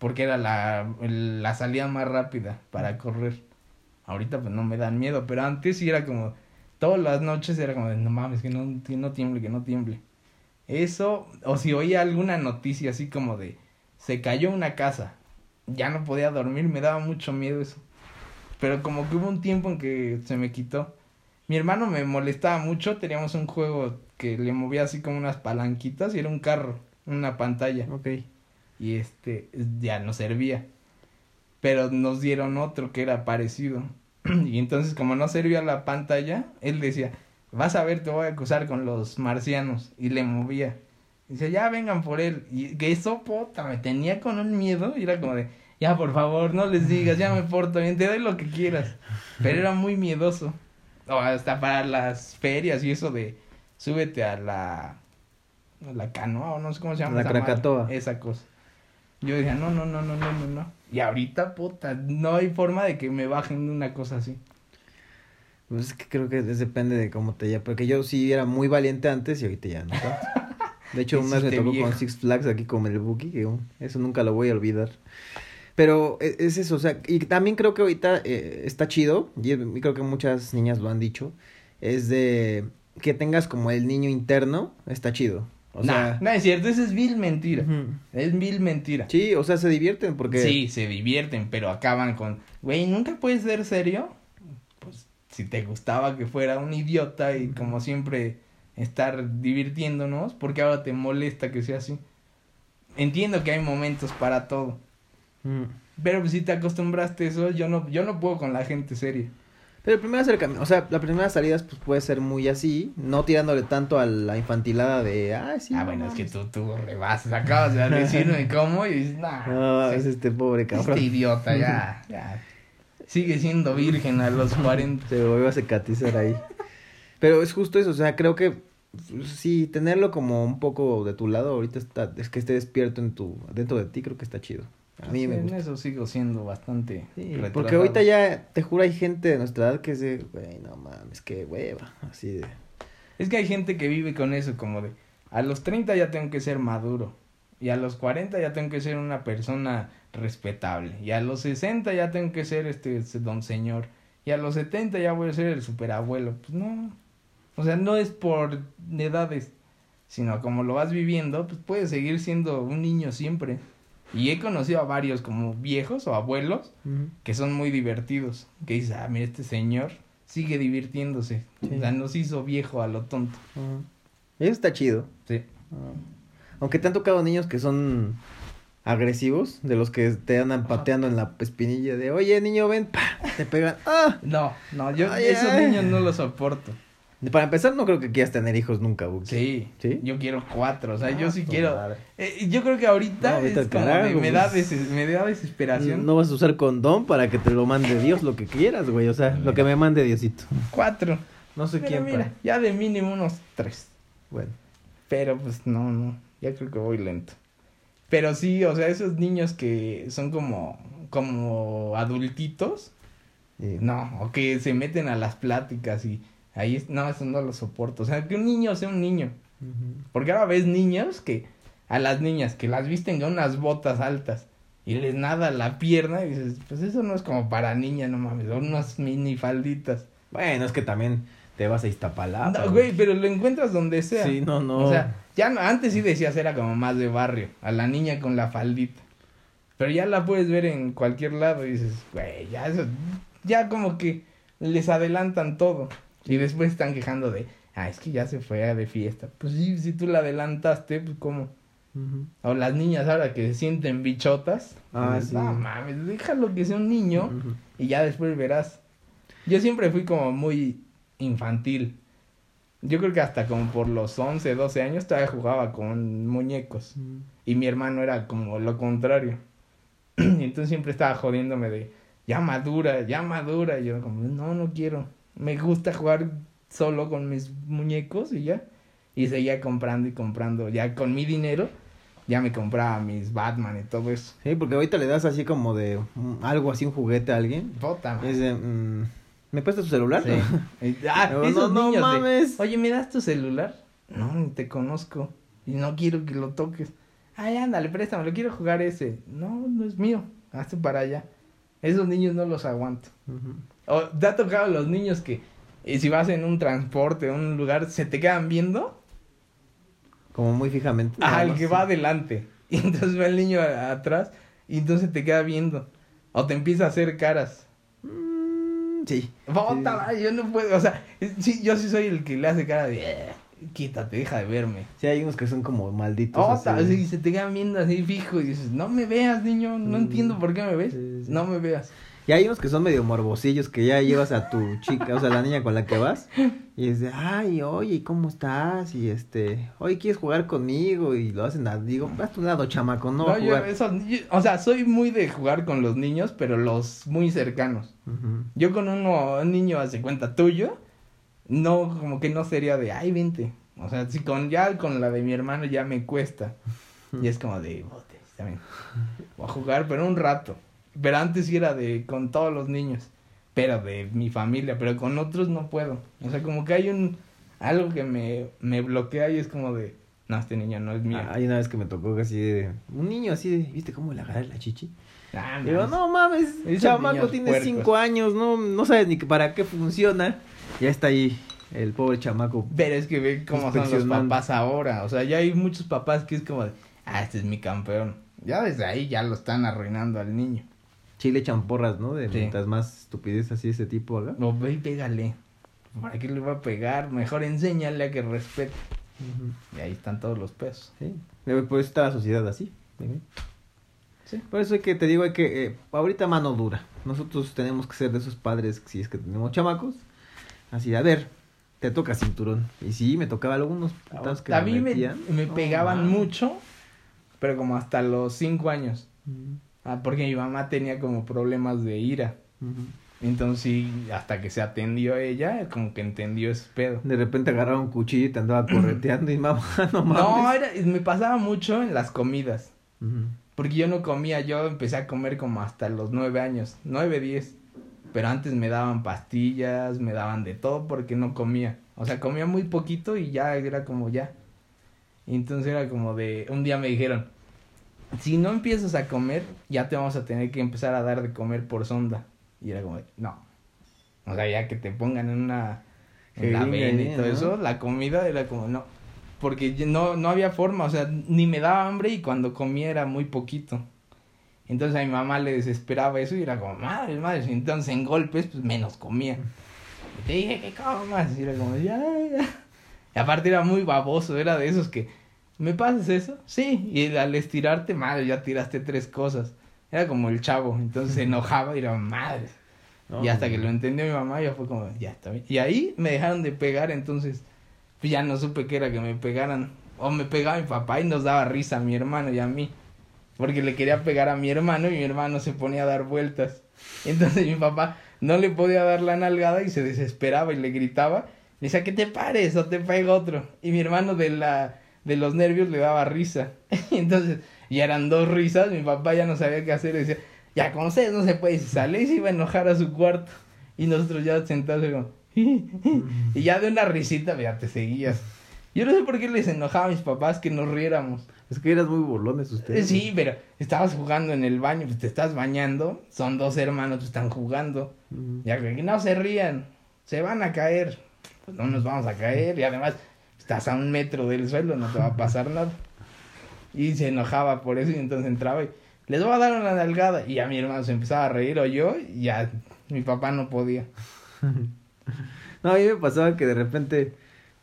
porque era la, la salida más rápida para correr. Ahorita pues no me dan miedo, pero antes sí era como, todas las noches era como de, no mames, que no, que no tiemble, que no tiemble. Eso, o si oía alguna noticia así como de, se cayó una casa, ya no podía dormir, me daba mucho miedo eso. Pero como que hubo un tiempo en que se me quitó. Mi hermano me molestaba mucho, teníamos un juego que le movía así como unas palanquitas y era un carro, una pantalla Ok. Y este ya no servía. Pero nos dieron otro que era parecido. y entonces como no servía la pantalla, él decía, vas a ver, te voy a acusar con los marcianos. Y le movía. Y dice, ya vengan por él. Y que eso, puta, me tenía con un miedo. Y era como de, ya por favor, no les digas, ya me porto bien, te doy lo que quieras. Pero era muy miedoso. O hasta para las ferias y eso de, súbete a la... a La canoa, o no sé cómo se llama. La esa madre. Krakatoa. Esa cosa. Yo decía, no, no, no, no, no, no, no. Y ahorita, puta, no hay forma de que me bajen de una cosa así. Pues es que creo que depende de cómo te ya. Porque yo sí era muy valiente antes y ahorita ya no tanto. De hecho, una vez me tocó viejo. con Six Flags aquí con el Buki, que eso nunca lo voy a olvidar. Pero e- es eso, o sea, y también creo que ahorita eh, está chido, y creo que muchas niñas lo han dicho, es de que tengas como el niño interno, está chido. O no, sea, no es cierto, eso es vil mentira. Es vil mentira. sí, o sea, se divierten porque... Sí, se divierten, pero acaban con, güey, ¿nunca puedes ser serio? Pues si te gustaba que fuera un idiota y como siempre estar divirtiéndonos, porque ahora te molesta que sea así. Entiendo que hay momentos para todo, pero pues, si te acostumbraste a eso, yo no, yo no puedo con la gente seria. Pero el primer acercamiento, o sea, las primeras salidas pues puede ser muy así, no tirándole tanto a la infantilada de, ah, sí. ah, no bueno, es que mames". tú, tú rebasas, acabas de decirme cómo y dices, nah, No, es este pobre cabrón. este idiota ya, ya. Sigue siendo virgen a los 40. Se vuelve a secatizar ahí. Pero es justo eso, o sea, creo que pues, sí, tenerlo como un poco de tu lado ahorita está, es que esté despierto en tu, dentro de ti, creo que está chido. A mí me en eso sigo siendo bastante Sí, porque ahorita ya, te juro, hay gente de nuestra edad que es de, güey, no mames, qué hueva, así de... Es que hay gente que vive con eso, como de, a los 30 ya tengo que ser maduro, y a los 40 ya tengo que ser una persona respetable, y a los 60 ya tengo que ser este, este don señor, y a los 70 ya voy a ser el superabuelo. Pues no, o sea, no es por edades, sino como lo vas viviendo, pues puedes seguir siendo un niño siempre. Y he conocido a varios como viejos o abuelos que son muy divertidos. Que dices, ah, mira, este señor sigue divirtiéndose. Sí. O sea, nos hizo viejo a lo tonto. Eso está chido. Sí. Aunque te han tocado niños que son agresivos, de los que te andan pateando en la espinilla de, oye, niño, ven, pa, te pegan. ¡Ah! No, no, yo Ay, esos niños no los soporto. Para empezar, no creo que quieras tener hijos nunca, Buki. Sí, ¿Sí? yo quiero cuatro. O sea, yo Ah, sí quiero. Eh, yo creo que ahorita No, vete es carajo, de, me, da pues. me da desesperación. No vas a usar condón para que te lo mande Dios, lo que quieras, güey. O sea, lo que me mande Diosito. Cuatro. No sé Mira, quién, mira, para- ya de mínimo unos tres. Bueno. Pero pues no, no, ya creo que voy lento. Pero sí, o sea, esos niños que son como, como adultitos, no, o que se meten a las pláticas y ahí, es- no, eso no lo soporto. O sea, que un niño sea un niño. Porque ahora ves niños que, a las niñas que las visten con unas botas altas y les nada la pierna y dices, pues eso no es como para niña, no mames, son unas mini falditas. Bueno, es que también te vas a Iztapalapa. No, güey, pero lo encuentras donde sea. Sí, no, no. O sea, ya no, antes sí decías era como más de barrio, a la niña con la faldita. Pero ya la puedes ver en cualquier lado y dices, güey, ya eso, ya como que les adelantan todo. Y después están quejando de, ah, es que ya se fue de fiesta. Pues sí, si tú la adelantaste, pues cómo. O las niñas ahora que se sienten bichotas. Ah, dices, sí. No mames, déjalo que sea un niño y ya después verás. Yo siempre fui como muy infantil. Yo creo que hasta como por los 11, 12 años todavía jugaba con muñecos. Y mi hermano era como lo contrario. y entonces siempre estaba jodiéndome de, ya madura, ya madura. Y yo como, no, no quiero. Me gusta jugar solo con mis muñecos y ya. Y seguía comprando y comprando. Ya con mi dinero, ya me compraba mis Batman y todo eso. Sí, porque ahorita le das así como de mm, algo así, un juguete a alguien. Madre. Es de, mm, ¿me prestas tu celular? Sí. Ah, No, esos no, niños de, mames. Oye, ¿me das tu celular? No, ni te conozco. Y no quiero que lo toques. Ay, ándale, préstame, lo quiero jugar ese. No, no es mío. Hazte para allá. Esos niños no los aguanto. O te ha tocado los niños que eh, si vas en un transporte, un lugar, se te quedan viendo Como muy fijamente. al que sí. va adelante. Y entonces va el niño a- atrás y entonces te queda viendo. O te empieza a hacer caras. Mm, sí. Bota, madre, yo no puedo, o sea, sí, yo sí soy el que le hace cara de, "Eh, quítate, deja de verme. Sí, hay unos que son como malditos. Bota, así. así, se te quedan viendo así fijo y dices, no me veas, niño, no Mm. entiendo por qué me ves, Sí, sí. no me veas. Y hay unos que son medio morbosillos, que ya llevas a tu chica, o sea, la niña con la que vas, y es de, ay, oye, ¿cómo estás? Y este, oye, ¿quieres jugar conmigo? Y lo hacen, a, digo, haz tu lado, chamaco, no, a yo, eso, yo- o sea, soy muy de jugar con los niños, pero los muy cercanos. Yo con uno, un niño hace cuenta tuyo, no, como que no sería de, ay, vente. O sea, si con ya con la de mi hermano ya me cuesta. Y es como de, bote, está bien. Voy a jugar, pero un rato. Pero antes sí era de, con todos los niños. Pero de mi familia, pero con otros no puedo. O sea, como que hay un, algo que me, me bloquea y es como de, no, este niño no es mío. Ah, Hay una vez que me tocó así de, un niño así de, ¿viste cómo le agarré la chichi? Ah, Digo, no mames, Esos chamaco tiene puercos. cinco años, no, no sabe ni para qué funciona. Ya está ahí el pobre chamaco. Pero es que ve cómo son los papás ahora. O sea, ya hay muchos papás que es como de, ah, este es mi campeón. Ya desde ahí ya lo están arruinando al niño. Chile champorras, ¿no? De Sí. mientras más estupidez así ese tipo haga. No, ve y pégale. ¿Para qué le va a pegar? Mejor enséñale a que respete. Y ahí están todos los pesos. Sí. Por eso está la sociedad así. ¿sí? Por eso hay que, te digo, hay que, eh, ahorita mano dura. Nosotros tenemos que ser de esos padres, si es que tenemos chamacos. Así, a ver, te toca cinturón. Y sí, me tocaba algunos putas que a mí me, metían. me No, pegaban mucho, pero como hasta los cinco años. Ujú, Ah, porque mi mamá tenía como problemas de ira. Entonces, sí, hasta que se atendió ella, como que entendió ese pedo. De repente agarraba un cuchillo y te andaba correteando y mamá, no mames. No, era, me pasaba mucho en las comidas. Porque yo no comía, yo empecé a comer como hasta los nueve años, nueve, diez. Pero antes me daban pastillas, me daban de todo porque no comía. O sea, comía muy poquito y ya era como ya. Y entonces era como de, un día me dijeron, si no empiezas a comer, ya te vamos a tener que empezar a dar de comer por sonda. Y era como, de, no. O sea, ya que te pongan en una, en la vena y todo ¿no? eso, la comida era como, no. Porque no, no había forma, o sea, ni me daba hambre y cuando comía era muy poquito. Entonces a mi mamá le desesperaba eso y era como, madre, madre. Entonces en golpes, pues menos comía. Y te dije que comas. Y era como, ya, ya. Y aparte era muy baboso, era de esos que, ¿me pasas eso? Sí. Y al estirarte, madre, ya tiraste tres cosas. Era como el chavo. Entonces se enojaba y era madre. No, y hasta que lo entendió mi mamá, ya fue como, ya está bien. Y ahí me dejaron de pegar, entonces pues ya no supe qué era que me pegaran. O me pegaba mi papá y nos daba risa a mi hermano y a mí. Porque le quería pegar a mi hermano y mi hermano se ponía a dar vueltas. Entonces mi papá no le podía dar la nalgada y se desesperaba y le gritaba. Le decía que te pares o te pega otro. Y mi hermano de la de los nervios le daba risa. Entonces ya eran dos risas, mi papá ya no sabía qué hacer. Decía, ya con ustedes no se puede. Y sale y se iba a enojar a su cuarto. Y nosotros ya sentados como... y ya de una risita, ya te seguías. Yo no sé por qué les enojaba a mis papás que nos riéramos. Es que eras muy burlones Eh, ustedes. Sí, pero estabas jugando en el baño, pues te estás bañando, son dos hermanos, pues están jugando. Ujú. Ya que no se rían, se van a caer. Pues no nos vamos a caer y además estás a un metro del suelo, no te va a pasar nada. Y se enojaba por eso y entonces entraba y les voy a dar una nalgada. Y a mi hermano se empezaba a reír o yo y ya mi papá no podía. No, a mí me pasaba que de repente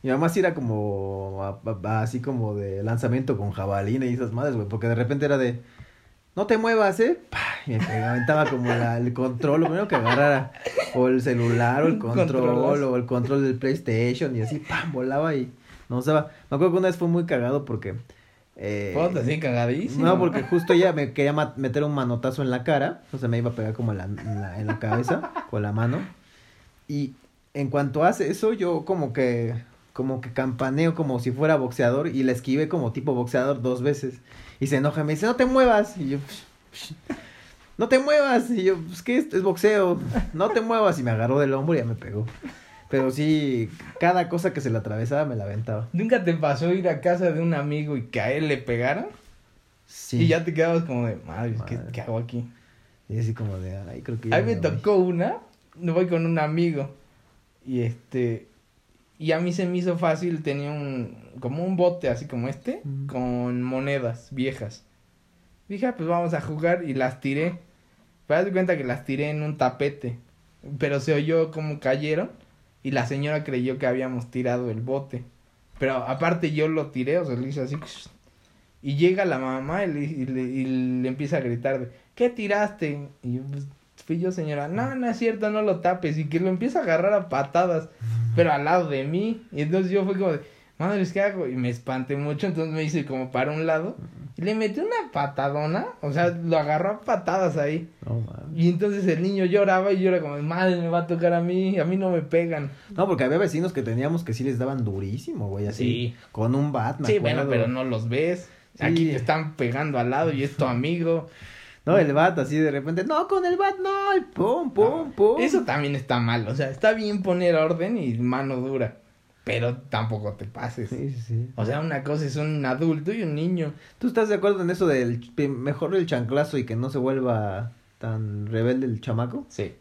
mi mamá sí era como a- a- así como de lanzamiento con jabalina y esas madres, güey, porque de repente era de no te muevas, ¿eh? Y me aventaba como la- el control, lo primero que agarrara, o el celular, o el control, o el control del PlayStation, y así, pam, volaba y no usaba. Me acuerdo que una vez fue muy cagado porque... Eh, Puta, así cagadísimo. no, porque justo ella me quería meter un manotazo en la cara, o sea, me iba a pegar como en la, en la, en la cabeza con la mano. Y en cuanto hace eso, yo como que, como que campaneo como si fuera boxeador y la esquivé como tipo boxeador dos veces. Y se enoja, me dice, no te muevas. Y yo, "Psh, psh, no te muevas. Y yo, pues, ¿qué es? Es boxeo. No te muevas. Y me agarró del hombro y ya me pegó. Pero sí, cada cosa que se le atravesaba me la aventaba. ¿Nunca te pasó ir a casa de un amigo y que a él le pegaran? Sí. Y ya te quedabas como de, madre, ¿qué, qué hago aquí? Y así como de, ay, creo que A mí me voy". tocó una, me voy con un amigo y este, y a mí se me hizo fácil, tenía un, como un bote así como este, Mm. con monedas viejas. Dije, ah, pues vamos a jugar y las tiré. Pero haz de cuenta que las tiré en un tapete, pero se oyó como cayeron y la señora creyó que habíamos tirado el bote. Pero aparte yo lo tiré, o sea, le hice así. Y llega la mamá y le, y le, y le empieza a gritar de, ¿qué tiraste? Y yo, pues, fui yo, señora. No, no es cierto, no lo tapes. Y que lo empieza a agarrar a patadas, pero al lado de mí. Y entonces yo fui como de, madre, ¿qué hago? Y me espanté mucho, entonces me hice como para un lado. Y le metí una patadona, o sea, lo agarró a patadas ahí. No. Y entonces el niño lloraba y yo era como, madre, me va a tocar a mí, a mí no me pegan. No, porque había vecinos que teníamos que sí les daban durísimo, güey, así. Sí. Con un bat, me Sí, bueno, pero no los ves. Sí. Aquí te están pegando al lado y es tu amigo. No, el bat así de repente, no, con el bat no, y pum, pum, No, pum. Eso también está mal. O sea, está bien poner orden y mano dura. Pero tampoco te pases. Sí, sí, sí. O sea, una cosa es un adulto y un niño. ¿Tú estás de acuerdo en eso del mejor el chanclazo y que no se vuelva tan rebelde el chamaco? Sí.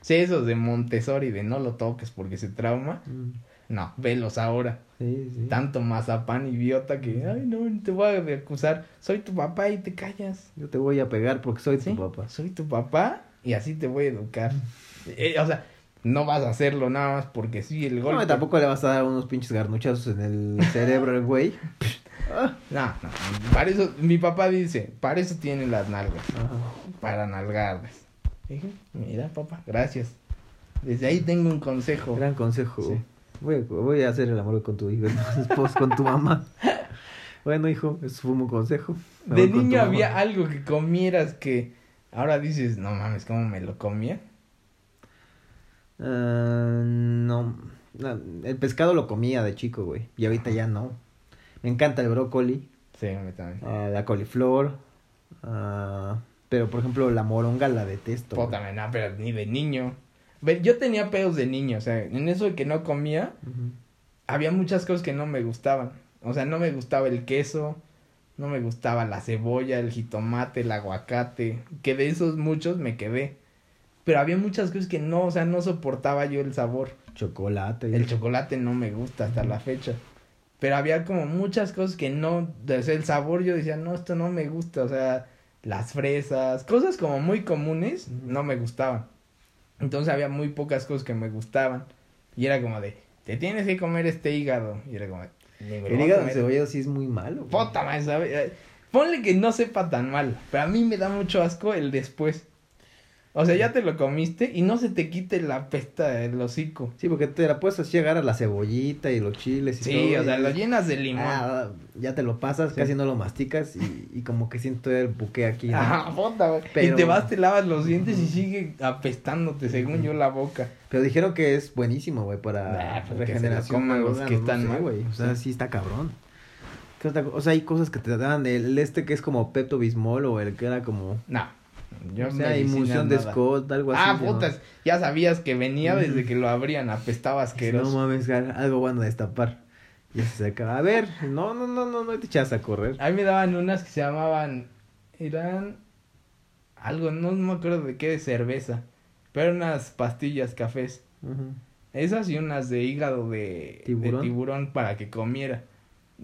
Sí, esos de Montessori, de no lo toques porque se trauma. No, velos ahora. Sí, sí. Tanto mazapán idiota que, ay, no, te voy a acusar. Soy tu papá y te callas. Yo te voy a pegar porque soy ¿Sí? tu papá. Soy tu papá y así te voy a educar. Eh, o sea, no vas a hacerlo nada más porque sí, el golpe. No, tampoco le vas a dar unos pinches garnuchazos en el cerebro al güey. No, no, para eso, mi papá dice, para eso tienen las nalgas, Ajá. para nalgarlas. Dije, mira papá, gracias. Desde ahí tengo un consejo. Gran consejo. Sí. Voy, a, voy a hacer el amor con tu hijo, entonces, con tu mamá. Bueno, hijo, eso fue un consejo. Me De niño había algo que comieras que ahora dices, no mames, ¿cómo me lo comía? Ah, no, no, el pescado lo comía de chico, güey. Y ahorita ya no. Me encanta el brócoli, Sí, a mí también. ah, la coliflor. ah, pero, por ejemplo, la moronga la detesto. no, pero ni de niño. Yo tenía pedos de niño, o sea, en eso de que no comía, había muchas cosas que no me gustaban. O sea, no me gustaba el queso, no me gustaba la cebolla, el jitomate, el aguacate, que de esos muchos me quedé. Pero había muchas cosas que no, o sea, no soportaba yo el sabor. Chocolate. El chocolate no me gusta hasta la fecha. Pero había como muchas cosas que no, sea, el sabor yo decía, no, esto no me gusta, o sea, las fresas, cosas como muy comunes, no me gustaban. Entonces había muy pocas cosas que me gustaban. Y era como de, te tienes que comer este hígado. Y era como, de, "Ni me lo El hígado comer". encebollado sí es muy malo. Puta madre, Ponle que no sepa tan mal, pero a mí me da mucho asco el después. O sea, ya te lo comiste y no se te quite la pesta del hocico. Sí, porque te la puedes así agarrar la cebollita y los chiles y Sí, todo. o sea, lo llenas de limón. Ah, ya te lo pasas, Sí. casi no lo masticas y, y como que siento el buque aquí. ¿no? Ajá, puta, güey. Pero- Y te vas, te lavas los dientes y sigue apestándote, según yo, la boca. Pero dijeron que es buenísimo, güey, para Nah, pues que se regeneración. los que no están sé, mal. güey. O sea, Sí. sí está cabrón. ¿Qué otra co- O sea, hay cosas que te dan. El este que es como Pepto Bismol o el que era como. No, yo o sea, de. Scott, algo así. Ah, se llama. putas, ya sabías que venía desde que lo abrían, apestaba No asqueroso. mames, algo bueno a destapar. Y se acaba. A ver, no, no, no, no, no te echas a correr. A mí me daban unas que se llamaban, eran algo, no me acuerdo de qué, de cerveza, pero unas pastillas cafés. Esas y unas de hígado de de ¿Tiburón? tiburón, para que comiera.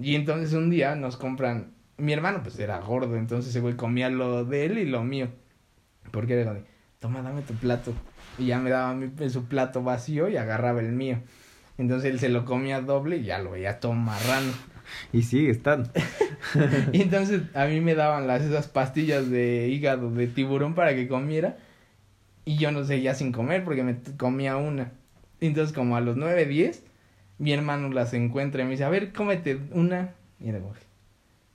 Y entonces un día nos compran, mi hermano pues era gordo, entonces ese güey comía lo de él y lo mío. Porque era de, toma, dame tu plato. Y ya me daba mi, su plato vacío y agarraba el mío. Entonces él se lo comía doble y ya lo veía todo marrano. Y sigue están. Y entonces a mí me daban las esas pastillas de hígado de tiburón para que comiera. Y yo no seguía sin comer porque me comía una. Entonces como a los 9, 10, mi hermano las encuentra y me dice, a ver, cómete una. Y, era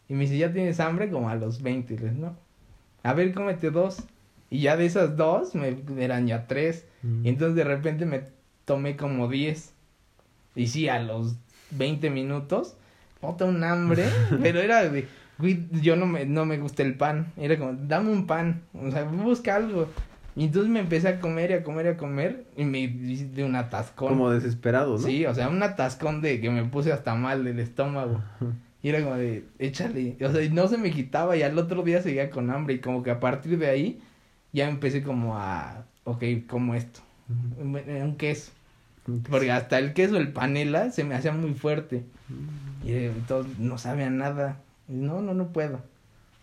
y me dice, ¿ya tienes hambre? Como a los 20. Y le digo, no. A ver, cómete dos. Y ya de esas dos, me eran ya tres. Y entonces de repente me tomé como 10. Y sí, a los 20 minutos, puta un hambre, pero era de, güey, yo no me, no me gusta el pan. Era como, dame un pan, o sea, busca algo. Y entonces me empecé a comer y a comer y a comer y me hice de un atascón. Como desesperado, ¿no? Sí, o sea, un atascón de que me puse hasta mal del estómago. Y era como de, échale. O sea, y no se me quitaba y al otro día seguía con hambre. Y como que a partir de ahí ya empecé como a, ok, como esto. Un, un queso. Porque hasta el queso, el panela, se me hacía muy fuerte. Y eh, no sabe a nada. Y no, no, no puedo.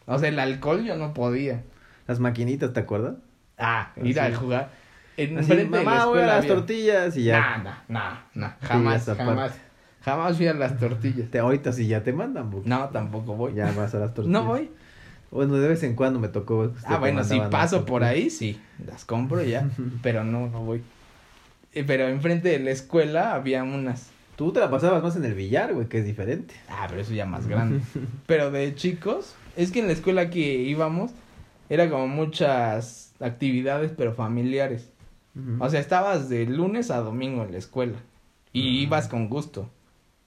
O sea, el alcohol yo no podía. Las maquinitas, ¿te acuerdas? Ah, ir a Así. jugar. En Así, frente de la mamá, voy a las había- tortillas y ya. Nah, nah, nah, nah, jamás, parte. jamás. Jamás fui a las tortillas. Te, ahorita sí ya te mandan, bu. No, tampoco voy. Ya vas a las tortillas. No voy. Bueno, de vez en cuando me tocó. este, Ah, bueno, si paso por ahí, sí, las compro ya, pero no, no voy. Eh, Pero enfrente de la escuela había unas. Tú te la pasabas más en el billar, güey, que es diferente. Ah, pero eso ya más grande. Pero de chicos, es que en la escuela que íbamos era como muchas actividades, pero familiares. O sea, estabas de lunes a domingo en la escuela y ibas con gusto.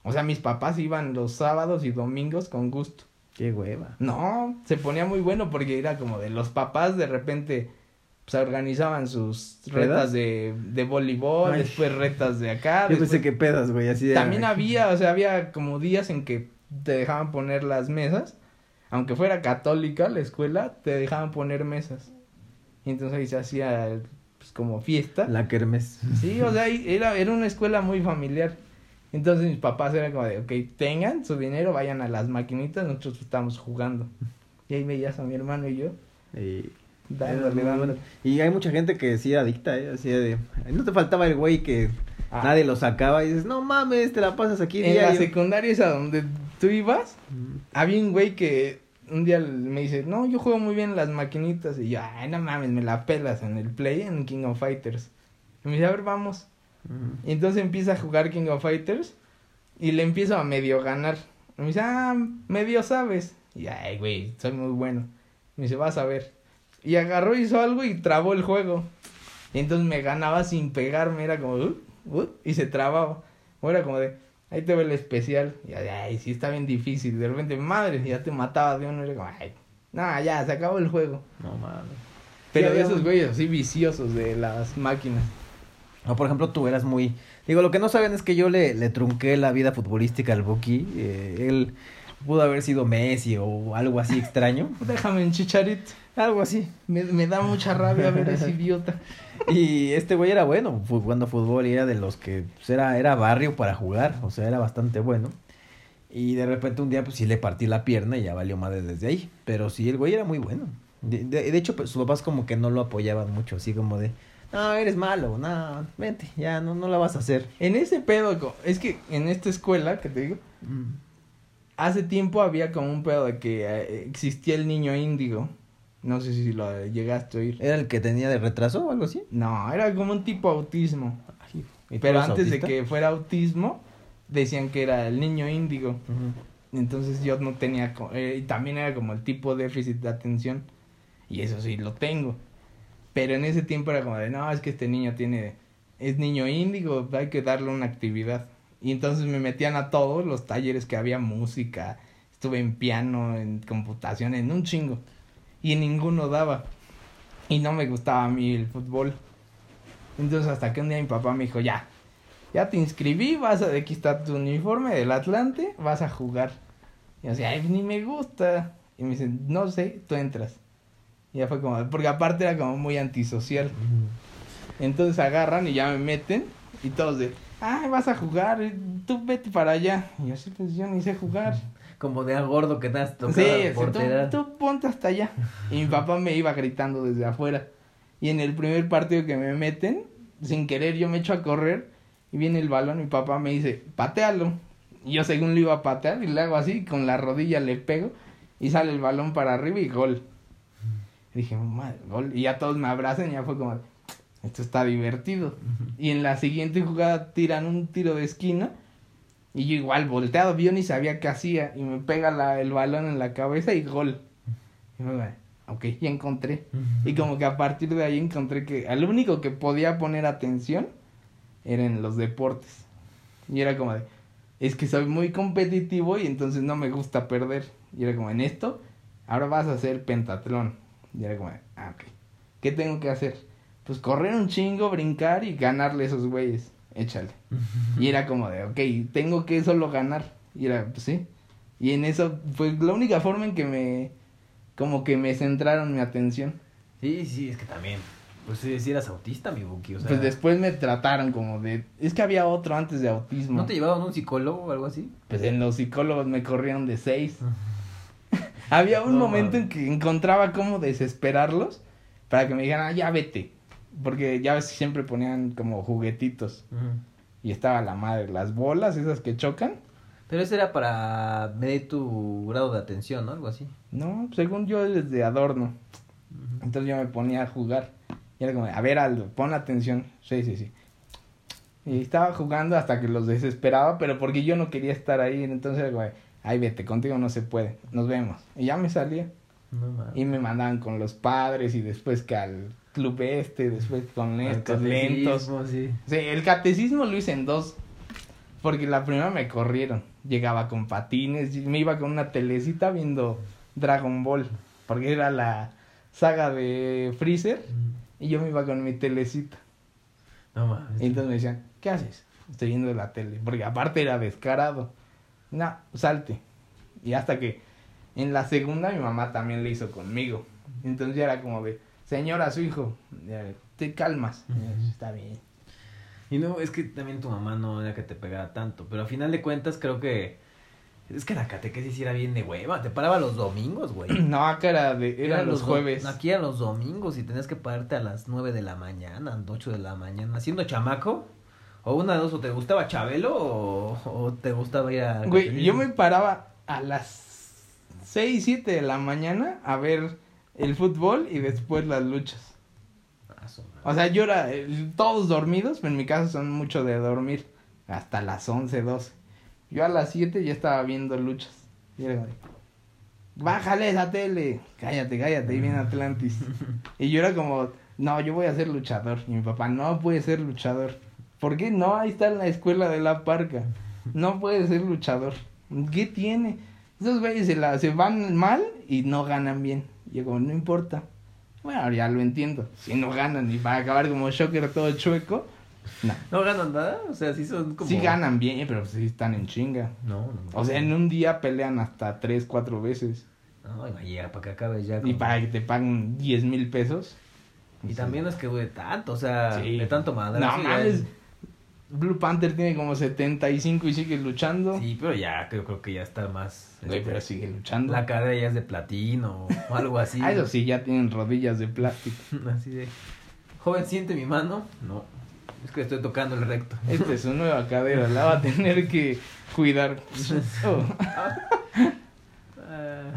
O sea, mis papás iban los sábados y domingos con gusto. Qué hueva. No, se ponía muy bueno porque era como de los papás de repente pues organizaban sus retas de, de voleibol, Ay. después retas de acá. Yo después- pensé que pedas, güey, así de. También había, o sea, había como días en que te dejaban poner las mesas, aunque fuera católica la escuela, te dejaban poner mesas. Y entonces ahí se hacía pues como fiesta. La kermes. Sí, o sea, era, era una escuela muy familiar. Entonces mis papás eran como de, ok, tengan su dinero, vayan a las maquinitas, nosotros estamos jugando. Y ahí veías a mi hermano y yo, Y... dándole, dándole. Y hay mucha gente que sí adicta, ¿eh? Así de. No te faltaba el güey que Ah. nadie lo sacaba y dices, no mames, te la pasas aquí En la secundaria es a donde tú ibas, había un güey que un día me dice, no, yo juego muy bien en las maquinitas. Y yo, ay, no mames, me la pelas en el Play, en King of Fighters. Y me dice, a ver, vamos. Y entonces empieza a jugar King of Fighters y le empiezo a medio ganar. Y me dice, ah, medio sabes. Y ay, güey, soy muy bueno. Y me dice, vas a ver. Y agarró, hizo algo y trabó el juego. Y entonces me ganaba sin pegarme, era como, uh, uh, y se trababa. O era como de, ahí te ve el especial. Y ay, sí está bien difícil. De repente, madre, ya te mataba de uno. Y era como, ay, no, ya, se acabó el juego. No mames. Pero Sí, esos güeyes así viciosos de las máquinas. O por ejemplo, tú eras muy... Digo, lo que no saben es que yo le, le trunqué la vida futbolística al Buki. Eh, él pudo haber sido Messi o algo así extraño. Déjame en chicharito. algo así. Me, me da mucha rabia ver ese idiota. Y este güey era bueno jugando fútbol y era de los que pues, era, era barrio para jugar. O sea, era bastante bueno. Y de repente un día pues sí le partí la pierna y ya valió madre desde ahí. Pero sí, el güey era muy bueno. De, de, de hecho, pues sus papás como que no lo apoyaban mucho. Así como de, no, eres malo, no, vente, ya no, no la vas a hacer. En ese pedo, es que en esta escuela que te digo, hace tiempo había como un pedo de que eh, existía el niño índigo. No sé si lo llegaste a oír. ¿Era el que tenía de retraso o algo así? No, era como un tipo autismo. ¿Y tú Pero antes autista? de que fuera autismo, decían que era el niño índigo. Entonces yo no tenía, eh, también era como el tipo déficit de atención. Y eso sí lo tengo. Pero en ese tiempo era como de, no, es que este niño tiene, es niño índigo, hay que darle una actividad. Y entonces me metían a todos los talleres que había música, estuve en piano, en computación, en un chingo. Y ninguno daba. Y no me gustaba a mí el fútbol. Entonces hasta que un día mi papá me dijo, ya, ya te inscribí, vas a, aquí está tu uniforme del Atlante, vas a jugar. Y yo decía, ay, ni me gusta. Y me dicen, no sé, tú entras. Y ya fue como, porque aparte era como muy antisocial. Entonces agarran y ya me meten y todos de, ay, vas a jugar, tú vete para allá. Y yo, sí, pues yo ni sé jugar. Como de a gordo que te has tocado Sí, tú, tú ponte hasta allá. Y mi papá me iba gritando desde afuera. Y en el primer partido que me meten, sin querer yo me echo a correr y viene el balón y mi papá me dice, patealo. Y yo según lo iba a patear y le hago así, con la rodilla le pego y sale el balón para arriba y gol. Y dije, madre, gol. Y ya todos me abrazan y ya fue como, esto está divertido. Y en la siguiente jugada tiran un tiro de esquina. Y yo igual volteado, yo ni sabía qué hacía. Y me pega la, el balón en la cabeza y gol. Y me digo, ok, ya encontré. Y como que a partir de ahí encontré que al único que podía poner atención era en los deportes. Y era como de, es que soy muy competitivo y entonces no me gusta perder. Y era como, en esto, ahora vas a hacer pentatlón. Y era como, de, ah, ok. ¿Qué tengo que hacer? Pues correr un chingo, brincar y ganarle a esos güeyes. Échale. Y era como de, ok, tengo que solo ganar. Y era, pues sí. Y en eso fue la única forma en que me, como que me centraron mi atención. Sí, sí, es que también. Pues sí, sí eras autista, mi Buki. O sea, Pues después me trataron como de, es que había otro antes de autismo. ¿No te llevaban a un psicólogo o algo así? Pues en los psicólogos me corrieron de seis. Había un No, momento en que encontraba cómo desesperarlos para que me dijeran, ah, ya vete. Porque ya ves que siempre ponían como juguetitos. Y estaba la madre, las bolas, esas que chocan. Pero eso era para medir tu grado de atención, ¿no? Algo así. No, según yo es de adorno. Entonces yo me ponía a jugar. Y era como, a ver Aldo, pon atención. Sí, sí, sí. Y estaba jugando hasta que los desesperaba, pero porque yo no quería estar ahí. Entonces como, ay, vete, contigo no se puede. Nos vemos. Y ya me salía. No. Y me mandaban con los padres y después que al club este, después con estos lentos. sí. Sí, el catecismo lo hice en dos. Porque la primera me corrieron. Llegaba con patines, me iba con una telecita viendo Dragon Ball. Porque era la saga de Freezer. Y yo me iba con mi telecita. No mames. Y entonces me decían, ¿qué haces? Estoy viendo la tele. Porque aparte era descarado. No, salte. Y hasta que en la segunda mi mamá también le hizo conmigo. Entonces ya era como de, señora, su hijo, ya, te calmas. Está bien. Y no, es que también tu mamá no era que te pegara tanto, pero a final de cuentas creo que es que la catequesis era bien de hueva, te paraba los domingos, güey. No, acá era de, eran los jueves. Aquí eran los domingos y tenías que pararte a las 9 de la mañana, 8 de la mañana, siendo chamaco. O una de dos, o te gustaba Chabelo o, o te gustaba ir a... Güey, yo me paraba a las 6, 7 de la mañana a ver el fútbol y después las luchas. Ah. O sea, yo era eh, todos dormidos, pero en mi casa son mucho de dormir. Hasta las 11, 12. Yo a las 7 ya estaba viendo luchas. Y era de, Bájale esa tele. Cállate, cállate, ahí viene Atlantis. y yo era como, no, yo voy a ser luchador. Y mi papá, no puede ser luchador. ¿Por qué no? Ahí está en la escuela de la parca. No puede ser luchador. ¿Qué tiene? Esos güeyes se, la, se van mal y no ganan bien. Y yo como, no importa. Bueno, ya lo entiendo. Si no ganan y va a acabar como Shocker todo chueco, no. ¿No ganan nada? O sea, sí son como... Sí ganan bien, pero sí están en chinga. No, no. O sea, en un día pelean hasta tres, cuatro veces. No, y va a llegar para que acabe ya. Y para que te paguen 10 mil pesos. Y también es que, güey, tanto, o sea, Sí. de tanto madre. No mames. Blue Panther tiene como 75 y sigue luchando. Sí, pero ya creo, creo que ya está más... Güey, este, pero sigue luchando. La cadera ya es de platino o algo así. Ah, eso sí, ya tienen rodillas de plástico. Así de... Joven, siente mi mano. No, es que estoy tocando el recto. Esta es su nueva cadera, la va a tener que cuidar. Oh, Ah.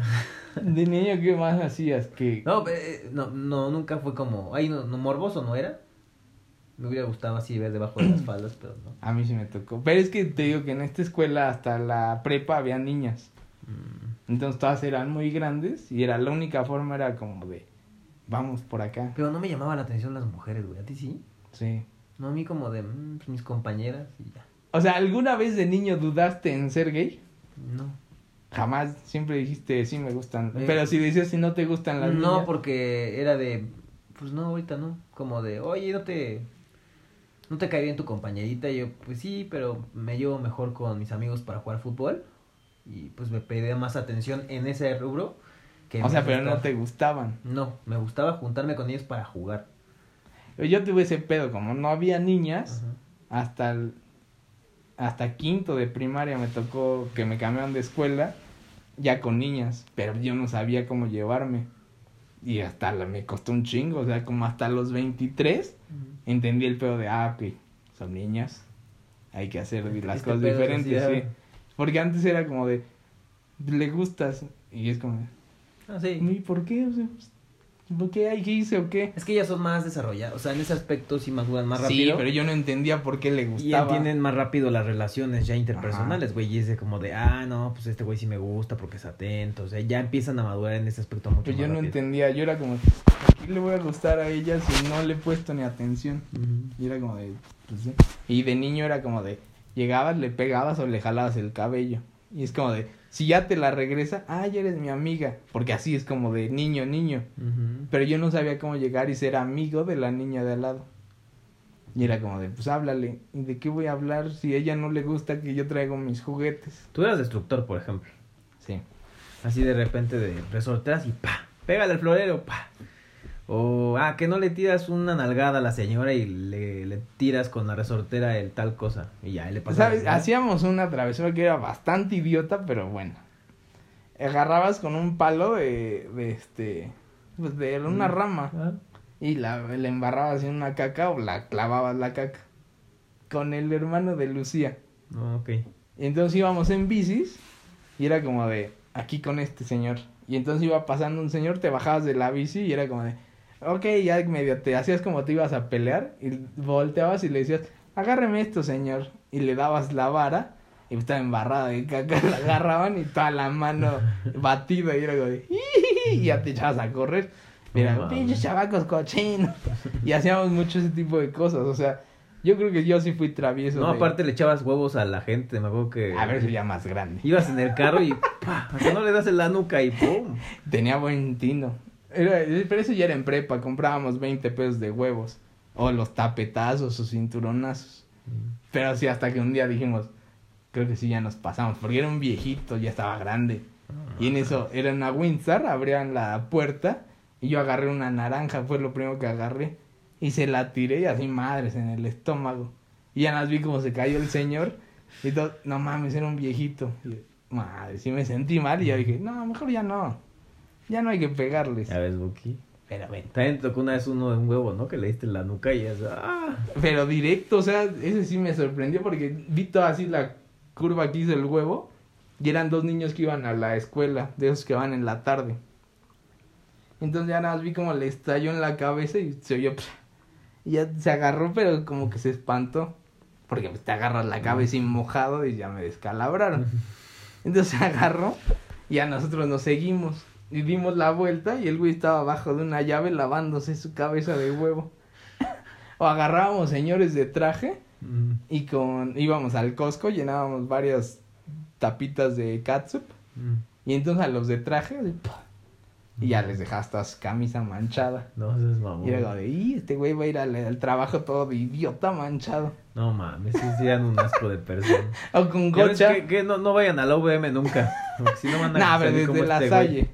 De niño, ¿qué más hacías? Que... No, eh, no, no, nunca fue como... Ay, no, no, morboso no era. Me hubiera gustado así ver debajo de las faldas, pero no. A mí sí me tocó. Pero es que te digo que en esta escuela hasta la prepa había niñas. Mm. Entonces todas eran muy grandes y era la única forma era como de vamos por acá. Pero no me llamaba la atención las mujeres, güey. ¿A ti sí? Sí. No, a mí como de mm, pues, mis compañeras y ya. O sea, ¿alguna vez de niño dudaste en ser gay? No. Jamás, siempre dijiste sí me gustan. Eh. Pero si decías si no te gustan las No, niñas. porque era de, pues no, ahorita no, como de, oye, no te, no te cae bien tu compañerita, y yo, pues sí, pero me llevo mejor con mis amigos para jugar fútbol, y pues me pedía más atención en ese rubro. Que O sea, pero no te gustaban. No, me gustaba juntarme con ellos para jugar. Yo tuve ese pedo, como no había niñas, Ajá. hasta el, hasta quinto de primaria me tocó que me cambiaron de escuela ya con niñas, pero yo no sabía cómo llevarme. Y hasta la- me costó un chingo, o sea, como hasta los 23 entendí el pedo de, ah, ok, son niñas, hay que hacer las Este cosas diferentes, sí. Porque antes era como de, le gustas, y es como, Ah, sí. ¿y por qué? O sea, ¿por qué hay que irse o qué? Es que ellas son más desarrolladas, o sea, en ese aspecto sí maduran más Sí, rápido. pero yo no entendía por qué le Y gustaba. entienden más rápido las relaciones ya interpersonales, güey. Y es de como de, ah, no, pues este güey sí me gusta porque es atento. O sea, ya empiezan a madurar en ese aspecto mucho Pero más yo no rápido. entendía, yo era como, ¿a qué le voy a gustar a ella si no le he puesto ni atención? Y era como de, pues sí. Y de niño era como de, llegabas, le pegabas o le jalabas el cabello. Y es como de, si ya te la regresa, ah, ya eres mi amiga. Porque así es como de niño, niño. Pero yo no sabía cómo llegar y ser amigo de la niña de al lado. Y era como de, pues háblale. ¿Y de qué voy a hablar si a ella no le gusta que yo traigo mis juguetes? Tú eras destructor, por ejemplo. Sí. Así de repente de resorteras y pa, pégale al florero, pa. O, ah, que no le tiras una nalgada a la señora y le, le tiras con la resortera el tal cosa. Y ya, le pasa. ¿Sabes? Hacíamos una travesura que era bastante idiota, pero bueno. Agarrabas con un palo de, de este, pues de una rama Ah. y la, la embarrabas en una caca o la clavabas la caca. Con el hermano de Lucía. Ah, ok. Y entonces íbamos en bicis y era como de, aquí con este señor. Y entonces iba pasando un señor, te bajabas de la bici y era como de, ok, ya medio te hacías como te ibas a pelear y volteabas y le decías, agárreme esto, señor. Y le dabas la vara y estaba embarrada de caca, la agarraban y toda la mano batida y era como de, y ya te echabas a correr. Mira, mames. pinches chavacos cochinos. Y hacíamos mucho ese tipo de cosas, o sea, yo creo que yo sí fui travieso. No, de- aparte le echabas huevos a la gente, me acuerdo que... A ver si ya más grande. Ibas en el carro y pa, hasta no le das en la nuca y pum. Tenía buen tino. Era, pero eso ya era en prepa, comprábamos 20 pesos de huevos. O los tapetazos o cinturonazos. Pero así hasta que un día dijimos, creo que sí ya nos pasamos. Porque era un viejito, ya estaba grande. Y en eso era una Windsor, abrían la puerta y yo agarré una naranja, fue lo primero que agarré. Y se la tiré y así madres en el estómago. Y ya las vi como se cayó el señor. Y todo, no mames, era un viejito. Y madre, sí me sentí mal y yo dije, no, mejor ya no. Ya no hay que pegarles. Ya ves, Buki. Pero ven. También tocó una vez uno de un huevo, ¿no? Que le diste en la nuca y es... ¡Ah! Pero directo, o sea, ese sí me sorprendió porque vi toda así la curva que hizo el huevo. Y eran dos niños que iban a la escuela, de esos que van en la tarde. Entonces ya nada más vi como le estalló en la cabeza y se oyó. Y ya se agarró, pero como que se espantó. Porque te agarras la cabeza y mojado y ya me descalabraron. Entonces se agarró y a nosotros nos seguimos. Y dimos la vuelta y el güey estaba abajo de una llave lavándose su cabeza de huevo. o agarrábamos señores de traje Mm. y con íbamos al Costco, llenábamos varias tapitas de catsup Mm. y entonces a los de traje y ya les dejaba hasta su camisa manchada. No, eso es mamón. Y como de, "Y, este güey va a ir al, al trabajo todo de idiota manchado. No mames, sí, dan un asco de persona. O con gocha. Que, que no, no vayan a la UVM nunca. Porque si no van a Nah, pero salir como desde la este güey.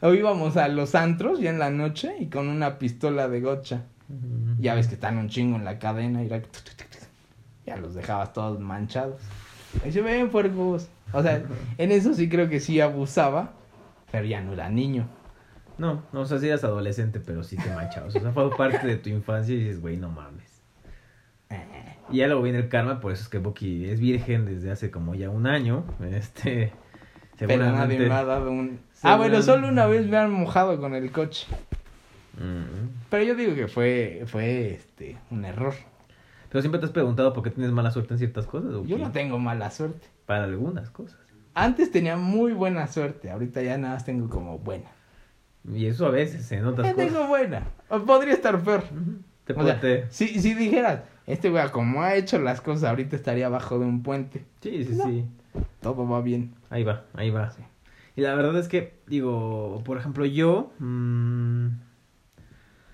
O íbamos a los antros ya en la noche y con una pistola de gocha. Ya ves que están un chingo en la cadena y era... Ya los dejabas todos manchados. Y se ven puercos. O sea, en eso sí creo que sí abusaba, pero ya no era niño. No, no, o sea, sí eras adolescente, pero sí te manchabas. O sea, fue parte de tu infancia y dices, güey, no mames. Eh, Y ya luego viene el karma, por eso es que Boki es virgen desde hace como ya un año. Este, Pero nadie me ha dado un... Ah, bueno, solo una vez me han mojado con el coche. Mm. Pero yo digo que fue, fue este, un error. Pero siempre te has preguntado por qué tienes mala suerte en ciertas cosas. ¿o Yo qué? no tengo mala suerte. Para algunas cosas. Antes tenía muy buena suerte, ahorita ya nada más tengo como buena. Y eso a veces en otras Ya cosas. tengo buena. O podría estar peor. Te O sea, si, si dijeras, este güey como ha hecho las cosas, ahorita estaría abajo de un puente. Sí, sí, No. sí. Todo va bien. Ahí va, ahí va. Sí. Y la verdad es que, digo, por ejemplo, yo, mm,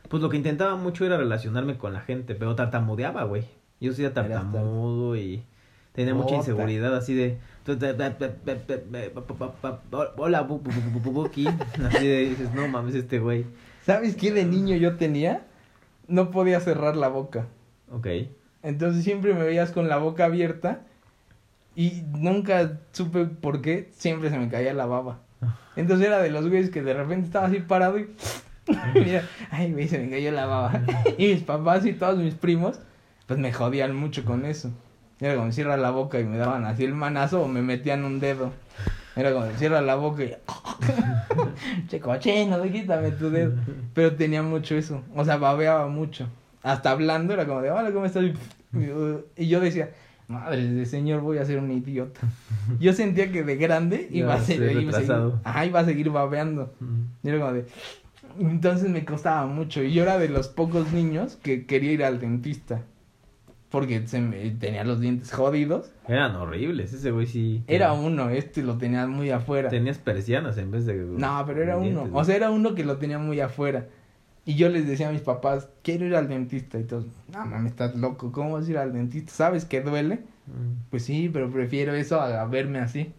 pues lo que intentaba mucho era relacionarme con la gente, pero tartamudeaba, güey. Yo Eras tartamudo y tenía mucha inseguridad, así de... Hola, bu- bu- bu- bu- bu- Buki. Así de, dices, no mames, este güey. ¿Sabes qué de niño yo tenía? No podía cerrar la boca. Ok. Entonces siempre me veías con la boca abierta y nunca supe por qué siempre se me caía la baba. Entonces era de los güeyes que de repente estaba así parado y mira, ay güey, se me cayó la baba. Y mis papás y todos mis primos pues me jodían mucho con eso. Era como cierra la boca y me daban así el manazo o me metían un dedo. Era como cierra la boca y che cochino, quítame tu dedo. Pero tenía mucho eso, o sea, babeaba mucho. Hasta hablando era como de, hola, ¿cómo estás? Y yo decía, madre de señor, voy a ser un idiota. Yo sentía que de grande iba a ser, iba a seguir, ajá, iba a seguir babeando. Y era como de, entonces me costaba mucho. Y yo era de los pocos niños que quería ir al dentista. Porque se me, tenía los dientes jodidos. Eran horribles, ese güey sí. Era uno, este lo tenía muy afuera. Tenías persianas en vez de... No, pero era uno. ¿no? O sea, era uno que lo tenía muy afuera. Y yo les decía a mis papás, quiero ir al dentista. Y todos, no mames, estás loco, ¿cómo vas a ir al dentista? ¿Sabes que duele? Mm. Pues sí, pero prefiero eso a, verme así.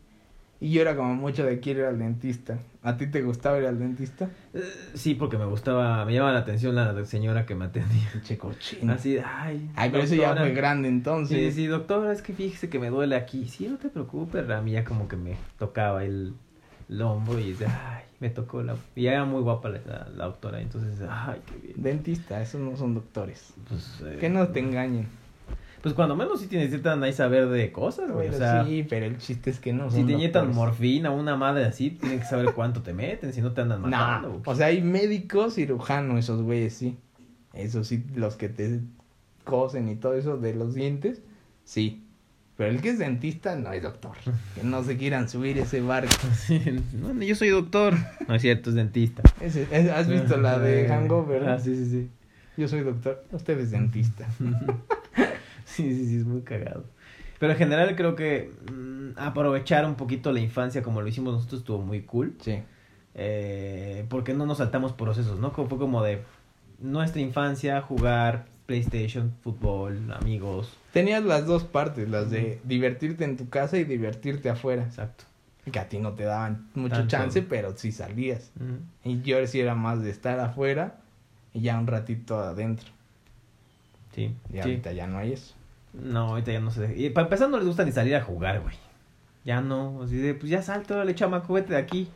Y yo era como mucho de quiero ir al dentista. ¿A ti te gustaba ir al dentista? Eh, Sí, porque me gustaba, me llamaba la atención la señora que me atendía. Che cochino. Así de, ay. Ay, pero eso ya doctora". fue grande Sí, entonces. sí, doctora, es que fíjese que me duele aquí. Sí, no te preocupes, a mí ya como que me tocaba el, el hombro y dice, ay, me tocó la... Y era muy guapa la, la- doctora, entonces, ay, qué bien. Dentista, esos no son doctores. Pues, eh, Que no te engañen. pues cuando menos sí te necesitan ahí saber de cosas, güey. O Pero sea, sí, pero el chiste es que no si son te inyectan morfina o una madre así, tienen que saber cuánto te meten, si no te andan matando. Güey. o sea, hay médicos cirujanos, esos güeyes, sí. Eso sí, los que te cosen y todo eso de los dientes, sí. Pero el que es dentista no es doctor. Que no se quieran subir ese barco. No, yo soy doctor. No es cierto, es dentista. Es- ¿Has visto la de Hangover? Ah, sí, sí, sí. Yo soy doctor, usted es dentista. Sí, sí, sí, es muy cagado. Pero en general creo que mm, aprovechar un poquito la infancia como lo hicimos nosotros estuvo muy cool. Sí. Eh, porque no nos saltamos procesos, ¿no? Como fue como de nuestra infancia, jugar PlayStation, fútbol, amigos. Tenías las dos partes, las de divertirte en tu casa y divertirte afuera. Exacto. Que a ti no te daban mucho Tanto. chance, pero sí salías. Y yo sí era más de estar afuera y ya un ratito adentro. Sí. Y sí. ahorita ya no hay eso. No, ahorita ya no se Y para empezar no les gusta ni salir a jugar, güey. Ya no, así de, pues ya salto, le chamaco, vete de aquí.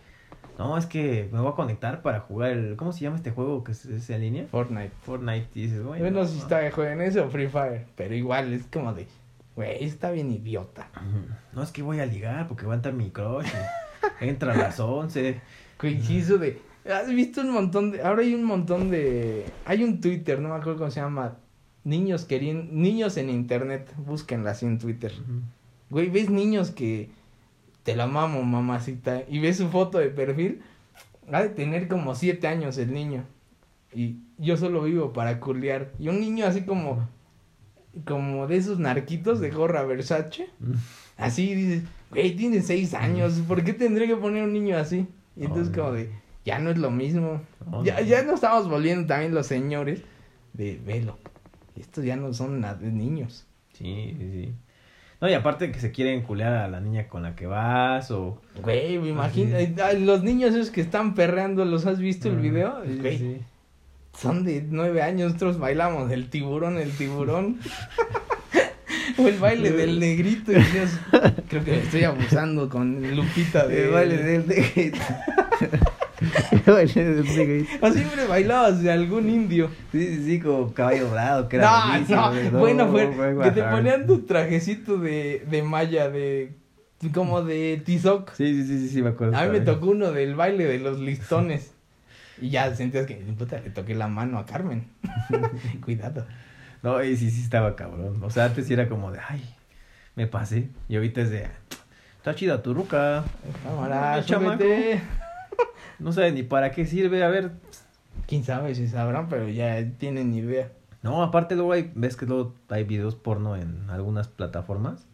No, es que me voy a conectar para jugar el, ¿cómo se llama este juego que es, es en línea? Fortnite. Fortnite, y dices, bueno. Yo no sé si está de juego en eso o Free Fire, pero igual es como de, güey, está bien idiota. No, es que voy a ligar porque va a entrar mi crush. entra a las 11. Güey, sí, eso de, has visto un montón de, ahora hay un montón de, hay un Twitter, no me acuerdo cómo se llama, niños queriendo, niños en internet, búsquenla así en Twitter. Güey, ves niños que te la mamo, mamacita, y ves su foto de perfil, ha de tener como siete años el niño. Y yo solo vivo para culear. Y un niño así como, como de esos narquitos de gorra Versace, así dices, güey, tiene seis años, ¿por qué tendría que poner un niño así? Y entonces Oh, como de, ya no es lo mismo. Oh, ya, no. ya nos estamos volviendo también los señores de velo. Estos ya no son niños. Sí, sí, sí. No, y aparte que se quieren culear a la niña con la que vas o... Güey, me imagino, los niños esos que están perreando, ¿los has visto el Ah, video? sí, Güey, sí. Son de nueve años, nosotros bailamos el tiburón, el tiburón. o el baile del negrito. y Dios, creo que me estoy abusando con Lupita de... El baile del negrito. O siempre bailabas de algún indio. Sí, sí, sí, como caballo dorado, que era No, no, bueno, fue que te ponían tu trajecito de, de malla, de... como de tizoc. Sí, sí, sí, sí, sí, me acuerdo. A mí me tocó uno del baile de los listones. Y ya sentías que, puta, le toqué la mano a Carmen. Cuidado. No, y sí, sí estaba cabrón. O sea, antes era como de, ay, me pasé. Y ahorita es de, está chida tu ruca. Cámara. No sabe ni para qué sirve. A ver, Quién sabe si sabrán, pero ya tienen idea. No, aparte luego hay, ves que luego hay videos porno en algunas plataformas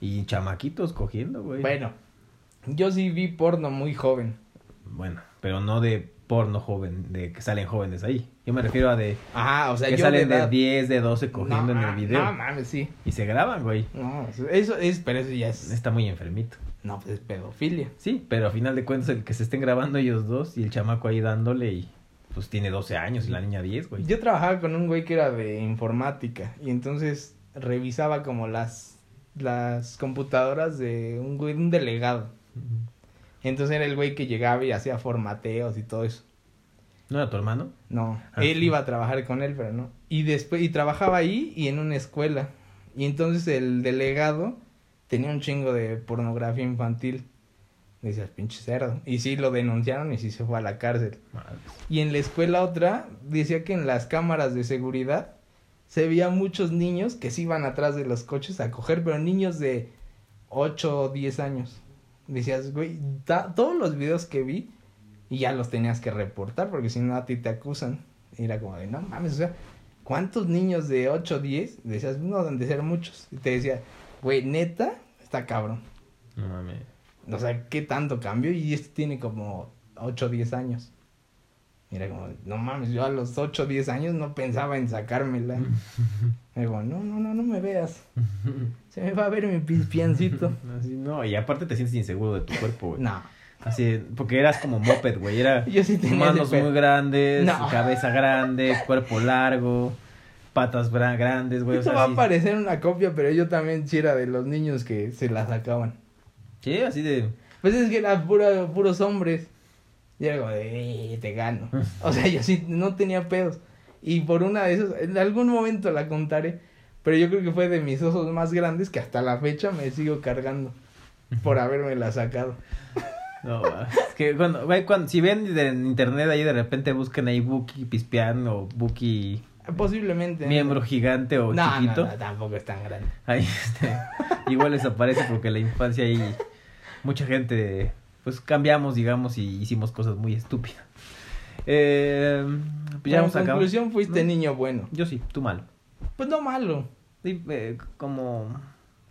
y chamaquitos cogiendo, güey. Bueno, yo sí vi porno muy joven. Bueno, pero no de porno joven, de que salen jóvenes ahí. Yo me refiero a de Ajá, o sea, que yo salen de, de, edad- 10, de 12 cogiendo No, en el video. No, mames, sí. Y se graban, güey. No, eso es, pero eso ya es... Está muy enfermito. No, pues es pedofilia. Sí, pero a final de cuentas el que se estén grabando ellos dos y el chamaco ahí dándole y pues tiene 12 años y la niña 10, güey. Yo trabajaba con un güey que era de informática y entonces revisaba como las las computadoras de un güey, un delegado. Entonces era el güey que llegaba y hacía formateos y todo eso. ¿No era tu hermano? No, Ah. él iba a trabajar con él, pero no. Y después y trabajaba ahí y en una escuela. Y entonces el delegado tenía un chingo de pornografía infantil. Decías, pinche cerdo. Y sí lo denunciaron y sí se fue a la cárcel. Y en la escuela otra decía que en las cámaras de seguridad se veía muchos niños que sí iban atrás de los coches a coger, pero niños de 8 o 10 años. Decías, güey, todos los videos que vi y ya los tenías que reportar porque si no a ti te acusan. Y era como de, no mames, o sea, ¿cuántos niños de 8 o 10? Decías, no, deben de ser muchos. Y te decía, güey, neta, está cabrón. No mames. O sea, ¿qué tanto cambió? Y este tiene como 8 o 10 años. Mira, como, no mames, yo a los 8 o 10 años no pensaba en sacármela. Me digo, no, no, no, no me veas. Se me va a ver mi pispiancito. Así, no, y aparte te sientes inseguro de tu cuerpo, güey. No, Así, porque eras como moped, güey. Era yo sí tenía manos muy grandes, No. cabeza grande, cuerpo largo, patas grandes, güey. O sea, va sí, a parecer una copia, pero yo también sí era de los niños que se la sacaban. sí, así de. Pues es que eran pura- puros hombres. Y era como de, "Eh, te gano. O sea, yo sí no tenía pedos. Y por una de esas, en algún momento la contaré. Pero yo creo que fue de mis osos más grandes que hasta la fecha me sigo cargando. Por haberme la sacado. No, es que cuando, güey, cuando, si ven en internet ahí de repente busquen ahí Buki Pispián o Buki Posiblemente. miembro gigante o no, chiquito. No, no, tampoco es tan grande. Ahí este, igual les aparece porque en la infancia ahí mucha gente, pues cambiamos, digamos, y hicimos cosas muy estúpidas. Eh, pues ya en conclusión, fuiste ¿No? niño bueno. Yo sí, tú malo. Pues no malo. Sí, eh, como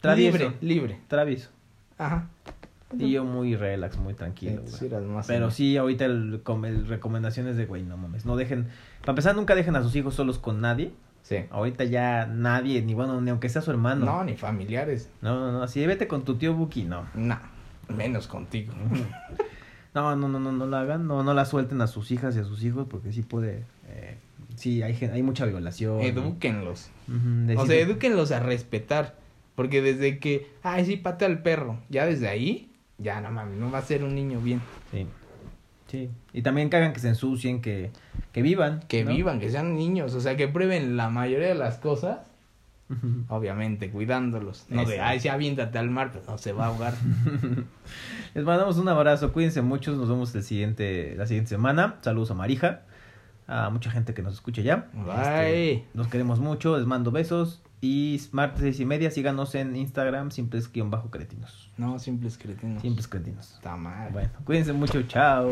travieso. Libre, libre. Travieso. Ajá. Y yo muy relax, muy tranquilo. Sí, güey. más Pero sí, ahorita el, el recomendaciones de, güey, no mames, no dejen, para empezar, nunca dejen a sus hijos solos con nadie. Sí. Ahorita ya nadie, ni bueno, ni aunque sea su hermano. No, ni familiares. No, no, no, así vete con tu tío Buki, no. No, menos contigo. No, no, no, no, no lo hagan, no, no la suelten a sus hijas y a sus hijos porque sí puede, eh, sí, hay, hay mucha violación. Edúquenlos. O sea, edúquenlos a respetar. Porque desde que, ay, sí, patea al perro, ya desde ahí, ya no mames, no va a ser un niño bien. Sí. Sí. Y también cagan que se ensucien, que, que vivan. Que ¿no? vivan, que sean niños, o sea, que prueben la mayoría de las cosas, obviamente, cuidándolos. No de, Eso. ay, sí, aviéntate al mar, pues no se va a ahogar. Les mandamos un abrazo, cuídense mucho, nos vemos el siguiente, la siguiente semana. Saludos a Marija, a mucha gente que nos escucha ya. Bye. Este, nos queremos mucho, les mando besos. Y martes seis y media, síganos en Instagram, simples-cretinos. No, simples cretinos. Simples cretinos. Está mal. Bueno, cuídense mucho, chao.